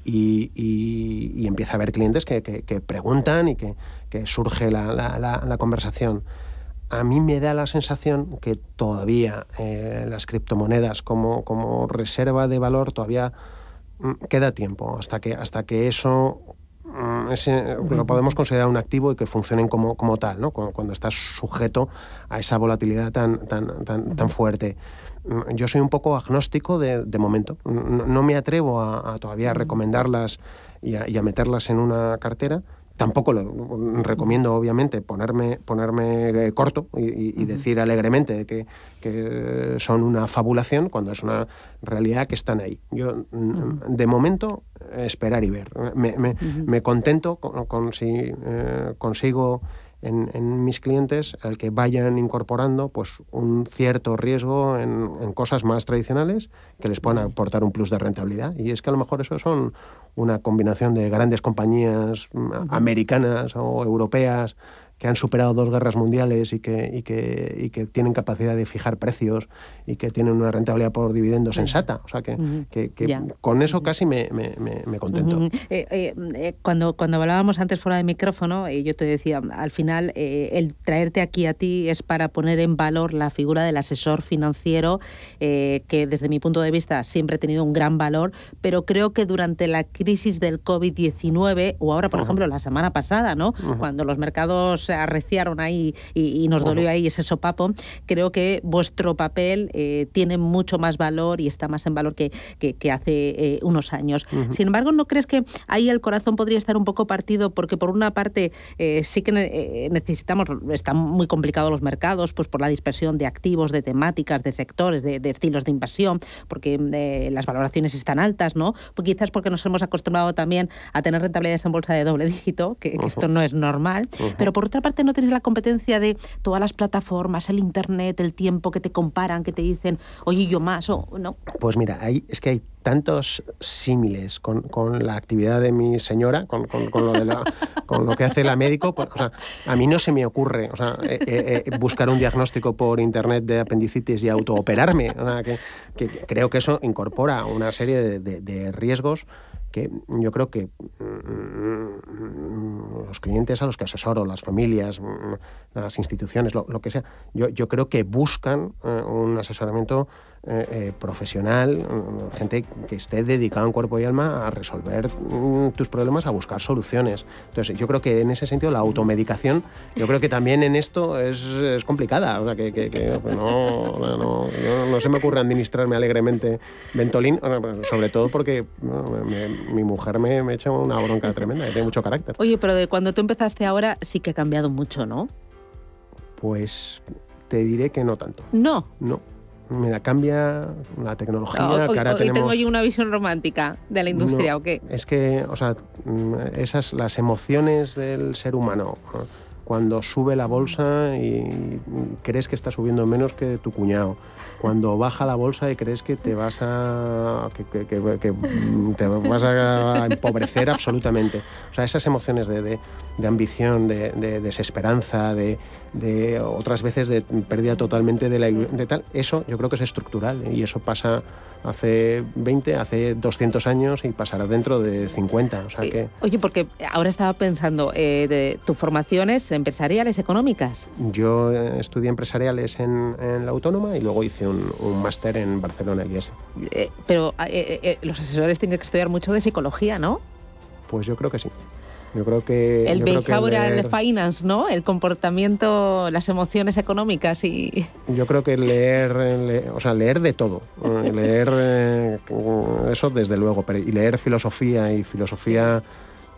y, empieza a haber clientes que, preguntan y que, surge la, conversación. A mí me da la sensación que todavía eh, las criptomonedas como, como, reserva de valor todavía mm, queda tiempo hasta que, hasta que eso mm, lo podemos considerar un activo y que funcionen como, como tal, ¿no? cuando, estás sujeto a esa volatilidad tan, tan, tan fuerte. Mm, yo soy un poco agnóstico de, momento. No, me atrevo a, todavía a recomendarlas y a, meterlas en una cartera. Tampoco lo recomiendo, obviamente, ponerme, ponerme eh, corto y, decir alegremente que, son una fabulación cuando es una realidad que están ahí. Yo, de momento, esperar y ver. Me, contento con, si eh, consigo en, mis clientes el que vayan incorporando pues, un cierto riesgo en, cosas más tradicionales que les puedan aportar un plus de rentabilidad. Y es que a lo mejor eso son una combinación de grandes compañías mm, americanas o europeas que han superado dos guerras mundiales y que, y que, y que tienen capacidad de fijar precios y que tienen una rentabilidad por dividendo sensata. O sea que, que, con eso casi me, me, me, contento. Eh, eh, eh, cuando, cuando hablábamos antes fuera de micrófono, yo te decía, al final el traerte aquí a ti es para poner en valor la figura del asesor financiero, que desde mi punto de vista siempre ha tenido un gran valor, pero creo que durante la crisis del COVID-19, o ahora, por ejemplo, la semana pasada, ¿no? cuando los mercados arreciaron ahí y, nos dolió ahí ese sopapo, creo que vuestro papel eh, tiene mucho más valor y está más en valor que, que, hace eh, unos años. Sin embargo, ¿no crees que ahí el corazón podría estar un poco partido? Porque por una parte eh, sí que necesitamos, están muy complicados los mercados, pues por la dispersión de activos, de temáticas, de sectores, de, estilos de invasión, porque las valoraciones están altas, ¿no? Pues quizás porque nos hemos acostumbrado también a tener rentabilidades en bolsa de doble dígito, que, esto no es normal, pero por otra parte no tenéis la competencia de todas las plataformas, el internet, el tiempo que te comparan, que te dicen, oye, yo más o no. Pues mira, hay, es que hay tantos símiles con, la actividad de mi señora, con, lo, de <laughs> con lo que hace la médico. Pues, o sea, a mí no se me ocurre o sea, eh, eh, eh, buscar un diagnóstico por internet de apendicitis y autooperarme. O que, creo que eso incorpora una serie de riesgos que yo creo que mm, los clientes a los que asesoro, las familias, mm, las instituciones, lo, que sea, yo, yo, creo que buscan un asesoramiento eh, eh, profesional, mm, gente que esté dedicada en cuerpo y alma a resolver mm, tus problemas, a buscar soluciones. Entonces, yo creo que en ese sentido la automedicación, yo creo que también en esto es, es complicada. O sea, que, que, pues no, no, no, se me ocurre administrarme alegremente Ventolin, sobre todo porque mi mujer me, me, echa una bronca tremenda, que tiene mucho carácter. Oye, pero de cuando tú empezaste ahora sí que ha cambiado mucho, ¿no? Pues te diré que no tanto. No. No mira, cambia la tecnología. Hoy, que tengo yo una visión romántica de la industria, ¿o qué? Es que, o sea, mm, esas, las emociones del ser humano, cuando sube la bolsa y crees que está subiendo menos que tu cuñado, cuando baja la bolsa y crees que te vas a que, te vas a empobrecer absolutamente. O sea, esas emociones de, ambición, de, desesperanza, de, otras veces de pérdida totalmente de, la, de tal, eso yo creo que es estructural y eso pasa hace 20, hace 200 años y pasará dentro de 50. O sea que... Oye, porque ahora estaba pensando, eh, de, ¿tu formación es empresariales, económicas? Yo eh, estudié empresariales en, la Autónoma y luego hice un, máster en Barcelona, IES. Eh, pero los asesores tienen que estudiar mucho de psicología, ¿no? Pues yo creo que sí. Yo creo que... El behavioral finance, ¿no? El comportamiento, las emociones económicas y... Yo creo que leer, o sea, leer de todo. Eh, leer eh, eso desde luego, pero, y leer filosofía y filosofía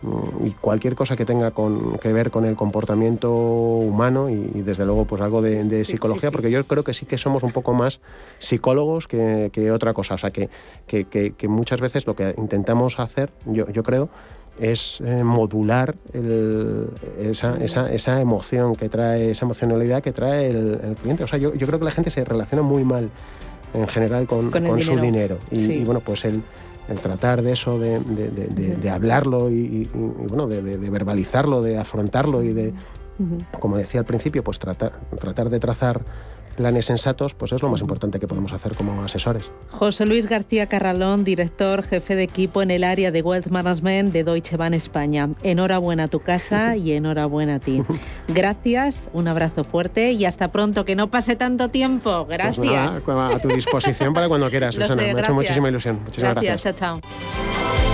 mm, y cualquier cosa que tenga con, que ver con el comportamiento humano y, desde luego pues algo de, psicología, porque yo creo que sí que somos un poco más psicólogos que, otra cosa. O sea, que, que, muchas veces lo que intentamos hacer, yo, yo creo, es eh, modular esa, esa, emoción que trae, esa emocionalidad que trae el, cliente. O sea, yo, creo que la gente se relaciona muy mal en general con, su dinero. Y, bueno, pues el, tratar de eso, de, hablarlo y, bueno, de, verbalizarlo, de afrontarlo y de, como decía al principio, pues tratar, tratar de trazar planes sensatos, pues es lo más importante que podemos hacer como asesores. José Luis García Carralón, director, jefe de equipo en el área de Wealth Management de Deutsche Bank España. Enhorabuena a tu casa <laughs> y enhorabuena a ti. <laughs> Gracias, un abrazo fuerte y hasta pronto, que no pase tanto tiempo. Pues gracias. Pues a tu disposición para cuando quieras, <laughs> Susana. Me ha hecho muchísima ilusión. Muchísimas gracias. Gracias, chao, chao.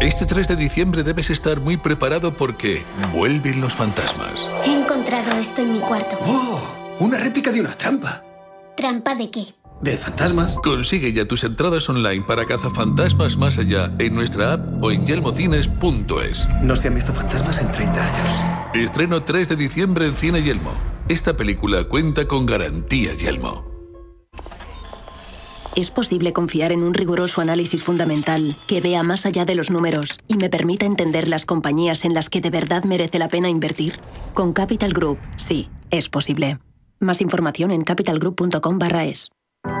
Este 3 de diciembre debes estar muy preparado porque vuelven los fantasmas. He encontrado esto en mi cuarto. ¡Oh! Una réplica de una trampa. ¿Trampa de qué? De fantasmas. Consigue ya tus entradas online para cazafantasmas más allá en nuestra app o en yelmocines.es. No se han visto fantasmas en 30 años. Estreno 3 de diciembre en Cine Yelmo. Esta película cuenta con garantía Yelmo. ¿Es posible confiar en un riguroso análisis fundamental que vea más allá de los números y me permita entender las compañías en las que de verdad merece la pena invertir? Con Capital Group, sí, es posible. Más información en capitalgroup.com/es.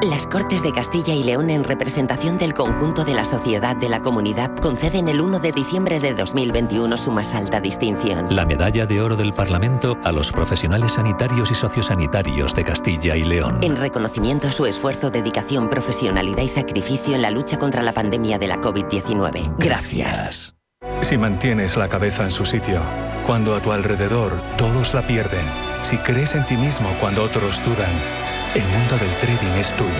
Las Cortes de Castilla y León, en representación del conjunto de la sociedad de la comunidad, conceden el 1 de diciembre de 2021 su más alta distinción. La Medalla de Oro del Parlamento a los profesionales sanitarios y sociosanitarios de Castilla y León. En reconocimiento a su esfuerzo, dedicación, profesionalidad y sacrificio en la lucha contra la pandemia de la COVID-19. Gracias. Si mantienes la cabeza en su sitio, cuando a tu alrededor todos la pierden, si crees en ti mismo cuando otros dudan, el mundo del trading es tuyo.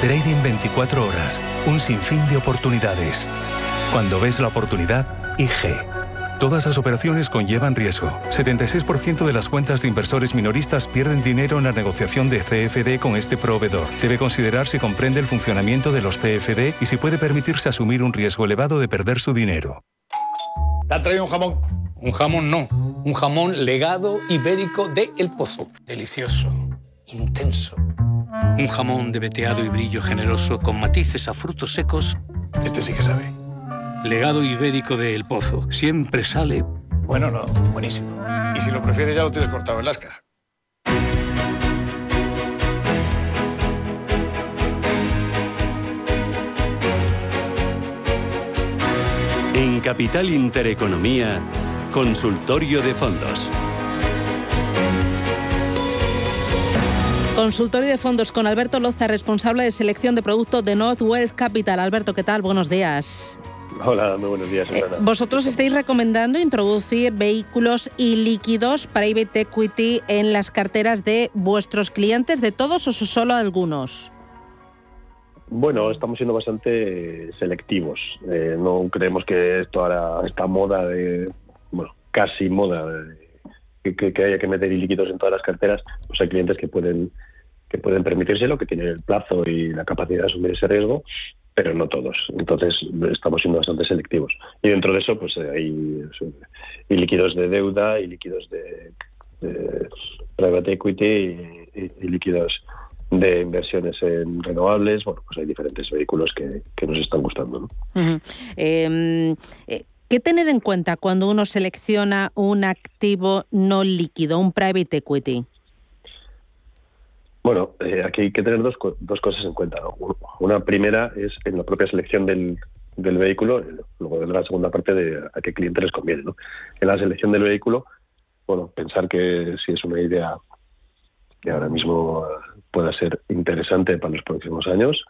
Trading 24 horas, un sinfín de oportunidades. Cuando ves la oportunidad, IG. Todas las operaciones conllevan riesgo. 76% de las cuentas de inversores minoristas pierden dinero en la negociación de CFD con este proveedor. Debe considerar si comprende el funcionamiento de los CFD y si puede permitirse asumir un riesgo elevado de perder su dinero. ¿Te ha traído un jamón? Un jamón no. Un jamón legado ibérico de El Pozo. Delicioso intenso. Un jamón de veteado y brillo generoso con matices a frutos secos. Este sí que sabe. Legado ibérico de El Pozo. Siempre sale. Bueno, no, buenísimo. Y si lo prefieres, ya lo tienes cortado en lasca. En Capital Intereconomía, Consultorio de Fondos. Consultorio de fondos con Alberto Loza, responsable de selección de productos de North Wealth Capital. Alberto, ¿qué tal? Buenos días. Hola, muy buenos días. Eh, vosotros estáis recomendando introducir vehículos ilíquidos private equity en las carteras de vuestros clientes, de todos o solo algunos. Bueno, estamos siendo bastante selectivos. Eh, no creemos que esto ahora, esta moda de, bueno, casi moda de que, haya que meter ilíquidos en todas las carteras, pues hay clientes que pueden que pueden permitírselo, que tienen el plazo y la capacidad de asumir ese riesgo, pero no todos. Entonces estamos siendo bastante selectivos. Y dentro de eso, pues hay líquidos de deuda, y líquidos de, private equity y, líquidos de inversiones en renovables. Bueno, pues hay diferentes vehículos que, nos están gustando. ¿Qué tener en cuenta cuando uno selecciona un activo no líquido, un private equity? Bueno, eh, aquí hay que tener dos, dos cosas en cuenta. Una primera es en la propia selección del, vehículo, luego de la segunda parte de a qué cliente les conviene. ¿no? En la selección del vehículo, bueno, pensar que si es una idea que ahora mismo pueda ser interesante para los próximos años,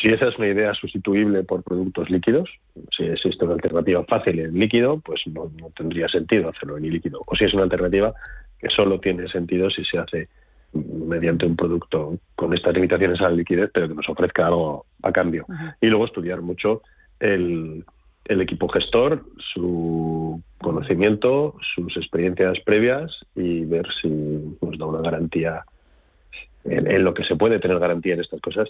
si esa es una idea sustituible por productos líquidos, si existe una alternativa fácil en líquido, pues no, tendría sentido hacerlo en líquido. O si es una alternativa que solo tiene sentido si se hace mediante un producto con estas limitaciones a la liquidez, pero que nos ofrezca algo a cambio. Y luego estudiar mucho el, el equipo gestor, su conocimiento, sus experiencias previas y ver si nos da una garantía en, lo que se puede tener garantía en estas cosas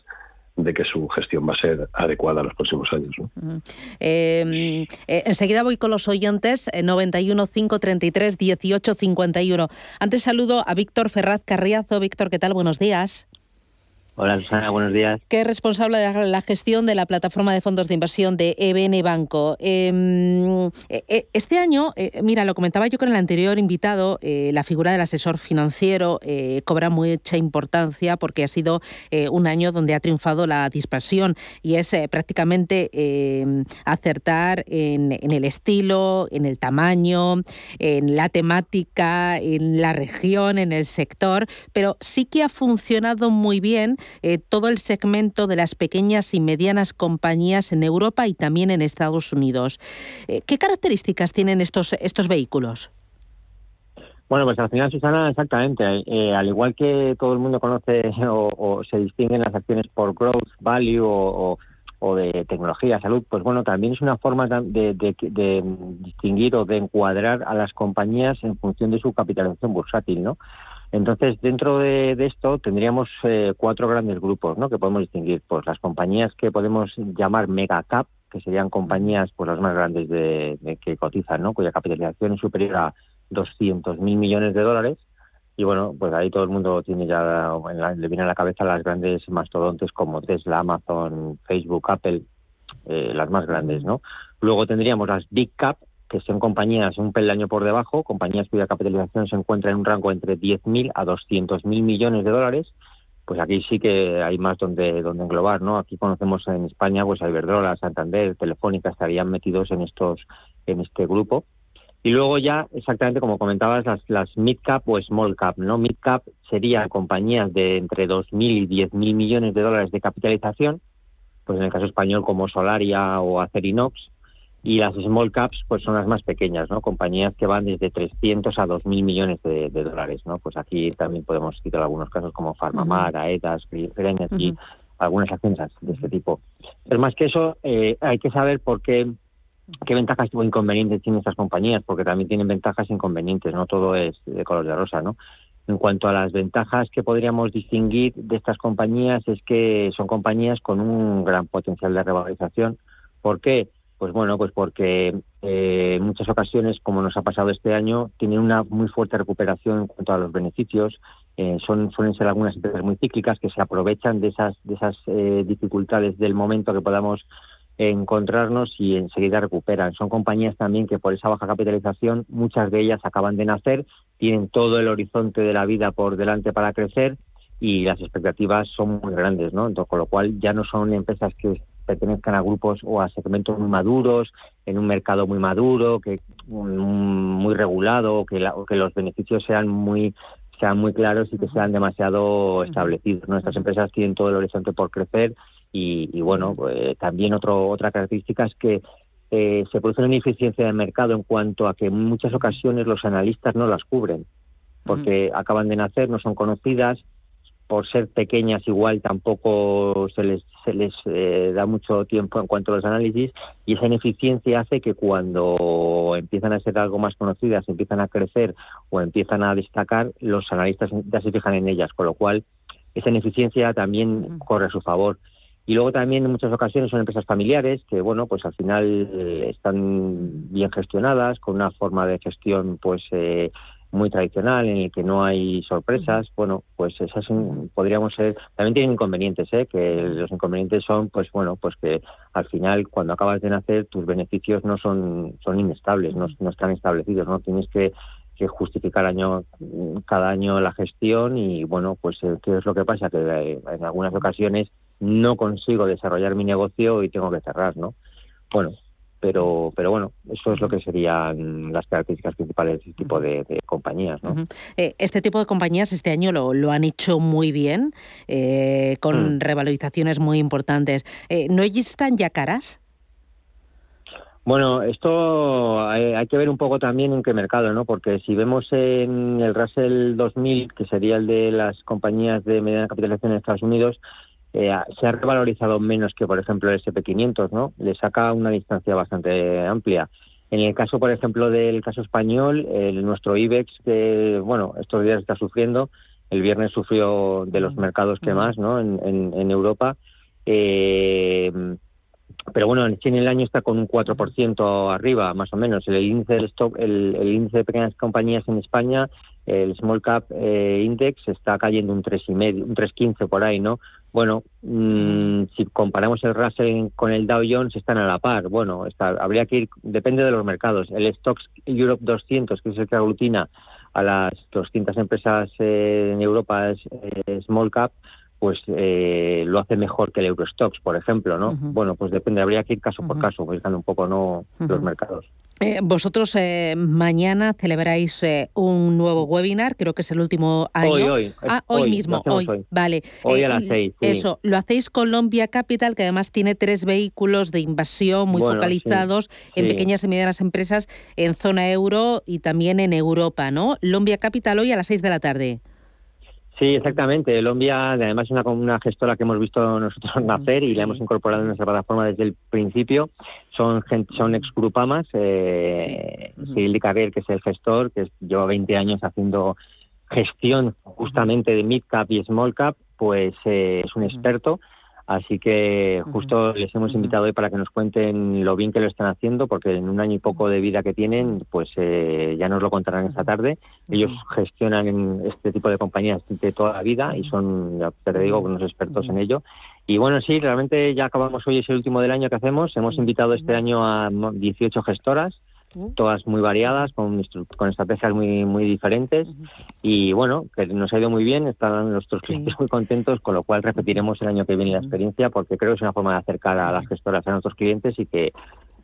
de que su gestión va a ser adecuada en los próximos años. Em, eh, enseguida voy con los oyentes, 91 533 18 51. Antes saludo a Víctor Ferraz Carriazo. Víctor, ¿qué tal? Buenos días. Hola Susana, buenos días. ¿Qué es responsable de la gestión de la plataforma de fondos de inversión de EBN Banco. Em, e, e, este año, eh, mira, lo comentaba yo con el anterior invitado, eh, la figura del asesor financiero eh, cobra mucha importancia porque ha sido un año donde ha triunfado la dispersión y es prácticamente em, acertar en el estilo, en el tamaño, en la temática, en la región, en el sector, pero sí que ha funcionado muy bien eh, todo el segmento de las pequeñas y medianas compañías en Europa y también en Estados Unidos. Eh, ¿Qué características tienen estos, estos vehículos? Bueno, pues al final, Susana, exactamente. Eh, al igual que todo el mundo conoce o, se distinguen las acciones por growth, value o, de tecnología, salud, pues bueno, también es una forma de, de, distinguir o de encuadrar a las compañías en función de su capitalización bursátil, ¿no? Entonces, dentro de, esto tendríamos eh, cuatro grandes grupos ¿no? que podemos distinguir. Pues las compañías que podemos llamar mega cap, que serían compañías pues las más grandes de, que cotizan, ¿no? cuya capitalización es superior a 200.000 millones de dólares. Y bueno, pues ahí todo el mundo tiene ya, le viene a la cabeza las grandes mastodontes como Tesla, Amazon, Facebook, Apple, eh, las más grandes, ¿no? Luego tendríamos las big cap, que son compañías un peldaño por debajo, compañías cuya capitalización se encuentra en un rango entre 10.000 a 200.000 millones de dólares, pues aquí sí que hay más donde, donde englobar, ¿no? Aquí conocemos en España, pues Santander, Telefónica estarían metidos en estos, en este grupo. Y luego ya, exactamente como comentabas, las, las mid cap o small cap, ¿no? Mid cap serían compañías de entre 2.000 y 10.000 millones de dólares de capitalización, pues en el caso español como Solaria o Acerinox, y las small caps pues son las más pequeñas, ¿no? Compañías que van desde 300 a 2.000 millones de, dólares, ¿no? Pues aquí también podemos citar algunos casos como Farmamar, Aedas, Green algunas acciones de este tipo. Pero más que eso, eh, hay que saber por qué, qué ventajas o inconvenientes tienen estas compañías, porque también tienen ventajas e inconvenientes, no todo es de color de rosa, ¿no? En cuanto a las ventajas que podríamos distinguir de estas compañías, es que son compañías con un gran potencial de revalorización. ¿Por qué? Pues bueno, pues porque eh, en muchas ocasiones, como nos ha pasado este año, tienen una muy fuerte recuperación en cuanto a los beneficios. Eh, son suelen ser algunas empresas muy cíclicas que se aprovechan de esas de esas eh, dificultades del momento que podamos encontrarnos y enseguida recuperan. Son compañías también que por esa baja capitalización, muchas de ellas acaban de nacer, tienen todo el horizonte de la vida por delante para crecer y las expectativas son muy grandes, ¿no? Entonces, con lo cual ya no son empresas que pertenezcan a grupos o a segmentos muy maduros, en un mercado muy maduro, que muy regulado, que, que los beneficios sean muy sean muy claros y que sean demasiado establecidos. Nuestras empresas tienen todo el horizonte por crecer y, bueno, pues, también otro, otra característica es que eh, se produce una ineficiencia de mercado en cuanto a que en muchas ocasiones los analistas no las cubren, porque acaban de nacer, no son conocidas, por ser pequeñas igual tampoco se les, se les eh, da mucho tiempo en cuanto a los análisis y esa ineficiencia hace que cuando empiezan a ser algo más conocidas, empiezan a crecer o empiezan a destacar, los analistas ya se fijan en ellas, con lo cual esa ineficiencia también corre a su favor. Y luego también en muchas ocasiones son empresas familiares que, bueno, pues al final eh, están bien gestionadas, con una forma de gestión pues eh, muy tradicional en el que no hay sorpresas, bueno, pues esas podríamos ser, también tienen inconvenientes, ¿eh? que los inconvenientes son, pues bueno, pues que al final cuando acabas de nacer tus beneficios no son, son inestables, no, no están establecidos, no tienes que, que justificar año cada año la gestión y bueno, pues eh, qué es lo que pasa que eh, en algunas ocasiones no consigo desarrollar mi negocio y tengo que cerrar, ¿no? Bueno, pero, pero bueno, eso es lo que serían las características principales de este tipo de, compañías. ¿no? Eh, este tipo de compañías este año lo, lo han hecho muy bien, eh, con mm. revalorizaciones muy importantes. Eh, ¿No están ya caras? Bueno, esto hay, hay, que ver un poco también en qué mercado, ¿no? Porque si vemos en el Russell 2000, que sería el de las compañías de mediana capitalización en Estados Unidos, eh, se ha revalorizado menos que, por ejemplo, el SP500, ¿no? Le saca una distancia bastante amplia. En el caso, por ejemplo, del caso español, el, nuestro IBEX, que, bueno, estos días está sufriendo, el viernes sufrió de los mercados que más, ¿no? En, en, en Europa. Eh, pero bueno, en China el año está con un 4% arriba, más o menos. El índice del stock, el, el índice de pequeñas compañías en España, el Small Cap eh, Index, está cayendo un 3,5, un 3,15 por ahí, ¿no? Bueno, mmm, si comparamos el Russell con el Dow Jones, están a la par. Bueno, está, habría que ir, depende de los mercados. El Stocks Europe 200, que es el que aglutina a las 200 empresas eh, en Europa, es eh, Small Cap, pues eh, lo hace mejor que el Eurostox, por ejemplo, ¿no? Uh -huh. Bueno, pues depende, habría que ir caso uh -huh. por caso, buscando un poco no uh -huh. los mercados. Eh, vosotros eh, mañana celebráis eh, un nuevo webinar, creo que es el último año. Hoy, hoy. Ah, hoy, hoy mismo, hoy. hoy. Vale. Hoy a las seis. Sí. Eso, lo hacéis Colombia Capital, que además tiene tres vehículos de invasión muy bueno, focalizados sí, en sí. pequeñas y medianas empresas en zona euro y también en Europa, ¿no? Lombia Capital hoy a las seis de la tarde. Sí, exactamente. Lombia, además, es una, una gestora que hemos visto nosotros nacer y la hemos incorporado en nuestra plataforma desde el principio. Son son ex Grupamas. Eh. Cyril Carrier, que es el gestor, que lleva 20 años haciendo gestión justamente de mid cap y small cap, pues eh, es un experto. Así que justo les hemos invitado hoy para que nos cuenten lo bien que lo están haciendo, porque en un año y poco de vida que tienen, pues eh, ya nos lo contarán esta tarde. Ellos gestionan este tipo de compañías de toda la vida y son, ya te digo, unos expertos en ello. Y bueno, sí, realmente ya acabamos hoy, es el último del año que hacemos. Hemos invitado este año a 18 gestoras todas muy variadas, con, con estrategias muy muy diferentes uh -huh. y bueno, que nos ha ido muy bien, están nuestros clientes sí. muy contentos, con lo cual repetiremos el año que viene la experiencia porque creo que es una forma de acercar a las gestoras a nuestros clientes y que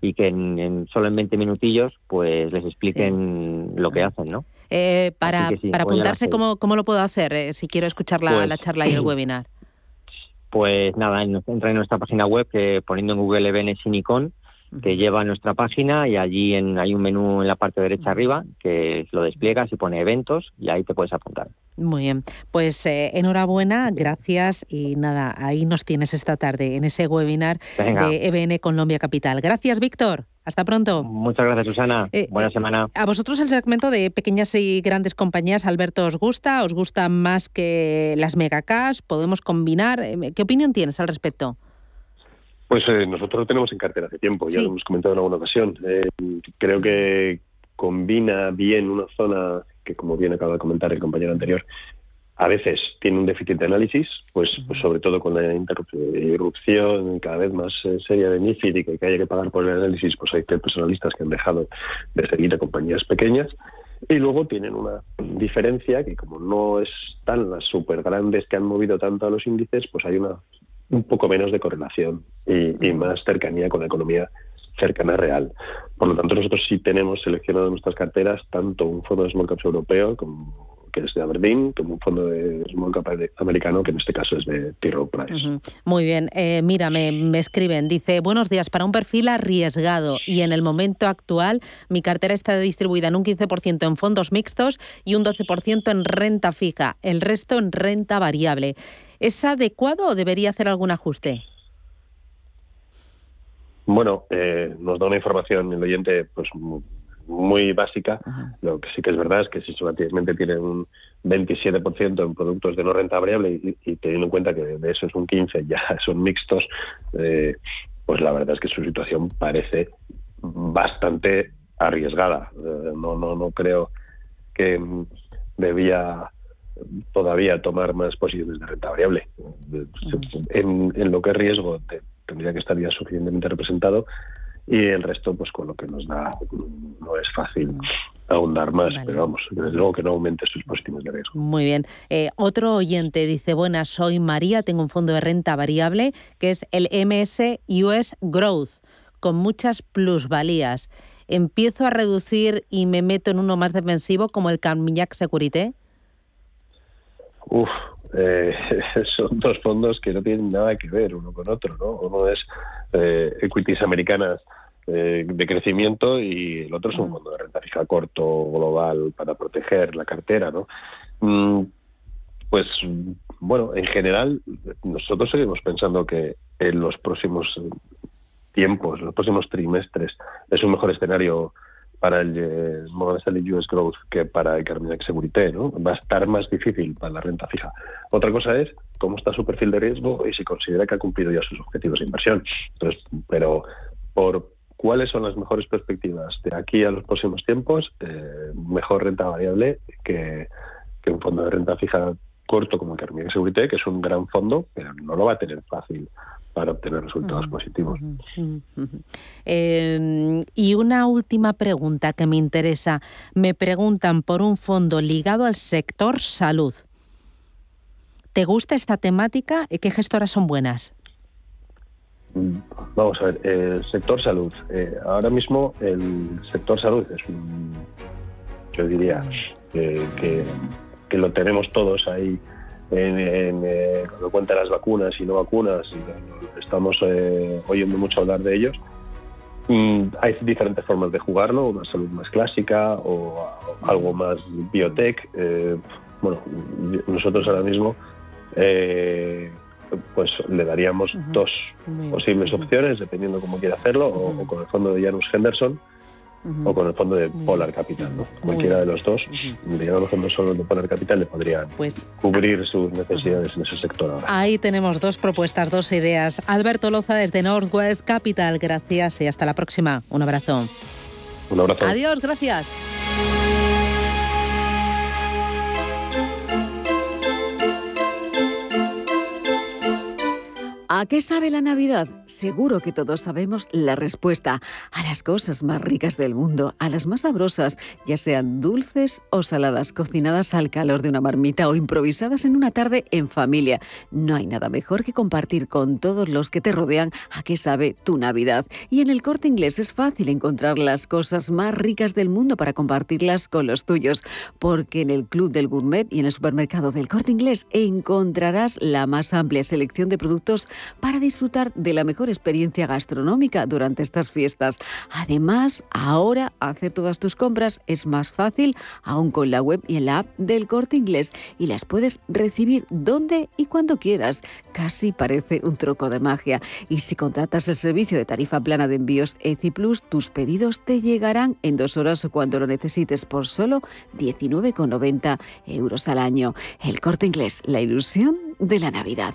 y que en, en solo en 20 minutillos pues les expliquen sí. lo que hacen, ¿no? Eh, para, sí, para apuntarse, ¿cómo, ¿cómo lo puedo hacer eh, si quiero escuchar la, pues, la charla y el webinar? Pues nada, entra en nuestra página web que poniendo en Google EBN Sinicon te lleva a nuestra página y allí en, hay un menú en la parte derecha arriba que lo despliegas y pone eventos y ahí te puedes apuntar. Muy bien, pues eh, enhorabuena, gracias y nada, ahí nos tienes esta tarde en ese webinar Venga. de EBN Colombia Capital. Gracias, Víctor. Hasta pronto. Muchas gracias, Susana. Eh, Buena semana. A vosotros el segmento de pequeñas y grandes compañías, Alberto, ¿os gusta? ¿Os gusta más que las megacash? ¿Podemos combinar? Eh, ¿Qué opinión tienes al respecto? Pues eh, nosotros lo tenemos en cartera hace tiempo, sí. ya lo hemos comentado en alguna ocasión. Eh, creo que combina bien una zona que, como bien acaba de comentar el compañero anterior, a veces tiene un déficit de análisis, pues, pues sobre todo con la irrupción cada vez más eh, seria de MIFID y que, haya que pagar por el análisis, pues hay ciertos analistas que han dejado de seguir a compañías pequeñas. Y luego tienen una diferencia que como no están las super grandes que han movido tanto a los índices, pues hay una un poco menos de correlación y, y, más cercanía con la economía cercana real. Por lo tanto, nosotros sí tenemos seleccionado en nuestras carteras tanto un fondo de small caps europeo como que es de Aberdeen, como un fondo de small cap americano, que en este caso es de T. Rowe Price. Uh -huh. Muy bien. Eh, mira, me, me, escriben, dice, buenos días, para un perfil arriesgado y en el momento actual mi cartera está distribuida en un 15% en fondos mixtos y un 12% en renta fija, el resto en renta variable. ¿Es adecuado o debería hacer algún ajuste? Bueno, eh, nos da una información el oyente pues muy básica. Lo que sí que es verdad es que si solamente tiene un 27% en productos de no renta variable y, y, teniendo en cuenta que de eso es un 15 ya <laughs> son mixtos, eh, pues la verdad es que su situación parece bastante arriesgada. Eh, no, no, no creo que debía todavía tomar más posiciones de renta variable. En, en lo que es riesgo te, tendría que estar ya suficientemente representado y el resto pues con lo que nos da no es fácil ahondar más, vale. pero vamos, desde luego que no aumente sus positivos de riesgo. Muy bien. Eh, otro oyente dice, buenas, soy María, tengo un fondo de renta variable que es el MS US Growth, con muchas plusvalías. ¿Empiezo a reducir y me meto en uno más defensivo como el Carmignac Securité? Uf, eh, <laughs> son dos fondos que no tienen nada que ver uno con otro, ¿no? Uno es eh, equities americanas eh, de crecimiento y el otro es un fondo de renta fija corto, global, para proteger la cartera, ¿no? Mm, pues bueno, en general nosotros seguimos pensando que en los próximos tiempos, los próximos trimestres, es un mejor escenario para el eh, US Growth que para el Carmignac Securité, ¿no? Va a estar más difícil para la renta fija. Otra cosa es cómo está su perfil de riesgo y si considera que ha cumplido ya sus objetivos de inversión. Entonces, pero por cuáles son las mejores perspectivas de aquí a los próximos tiempos, eh, mejor renta variable que, un fondo de renta fija corto como el Carmignac Securité, que es un gran fondo, pero no lo va a tener fácil para obtener resultados positivos. Eh, y una última pregunta que me interesa. Me preguntan por un fondo ligado al sector salud. ¿Te gusta esta temática? ¿Qué gestoras son buenas? Mm, vamos a ver, el sector salud. Eh, ahora mismo el sector salud es un, yo diría, que, que lo tenemos todos ahí en, en eh, cuando cuenta las vacunas y no vacunas, estamos eh, oyendo mucho hablar de ellos. Mm, hay diferentes formas de jugarlo, una salud más clásica o algo más biotech. Eh, bueno, nosotros ahora mismo pues le daríamos dos posibles opciones, dependiendo cómo quiera hacerlo, o, con el fondo de Janus Henderson, o con el fondo de Polar Capital. ¿no? Cualquiera de los dos, digamos, solo de Polar Capital le podrían pues, cubrir sus necesidades en ese sector ahora. Ahí tenemos dos propuestas, dos ideas. Alberto Loza desde Northwest Capital, gracias y hasta la próxima. Un abrazo. Un abrazo. Adiós, gracias. ¿A qué sabe la Navidad? Seguro que todos sabemos la respuesta a las cosas más ricas del mundo, a las más sabrosas, ya sean dulces o saladas, cocinadas al calor de una marmita o improvisadas en una tarde en familia. No hay nada mejor que compartir con todos los que te rodean a qué sabe tu Navidad. Y en el corte inglés es fácil encontrar las cosas más ricas del mundo para compartirlas con los tuyos, porque en el Club del Gourmet y en el supermercado del corte inglés encontrarás la más amplia selección de productos para disfrutar de la mejor experiencia gastronómica durante estas fiestas. Además, ahora hacer todas tus compras es más fácil, aún con la web y el app del corte inglés, y las puedes recibir donde y cuando quieras. Casi parece un troco de magia. Y si contratas el servicio de tarifa plana de envíos ECI Plus, tus pedidos te llegarán en dos horas o cuando lo necesites por solo 19,90 euros al año. El corte inglés, la ilusión de la Navidad.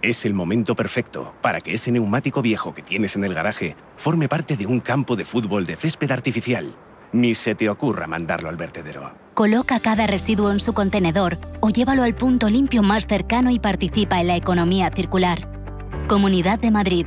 Es el momento perfecto para que ese neumático viejo que tienes en el garaje forme parte de un campo de fútbol de césped artificial. Ni se te ocurra mandarlo al vertedero. Coloca cada residuo en su contenedor o llévalo al punto limpio más cercano y participa en la economía circular. Comunidad de Madrid.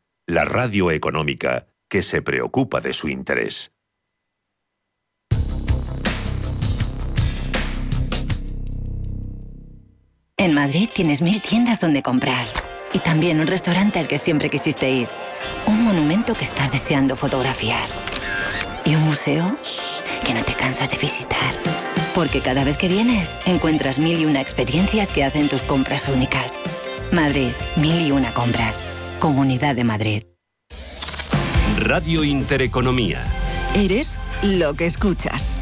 la radio económica que se preocupa de su interés. En Madrid tienes mil tiendas donde comprar. Y también un restaurante al que siempre quisiste ir. Un monumento que estás deseando fotografiar. Y un museo que no te cansas de visitar. Porque cada vez que vienes, encuentras mil y una experiencias que hacen tus compras únicas. Madrid, mil y una compras. Comunidad de Madrid. Radio Intereconomía. Eres lo que escuchas.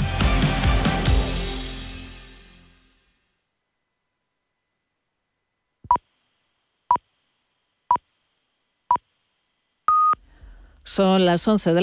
Son las 11 de la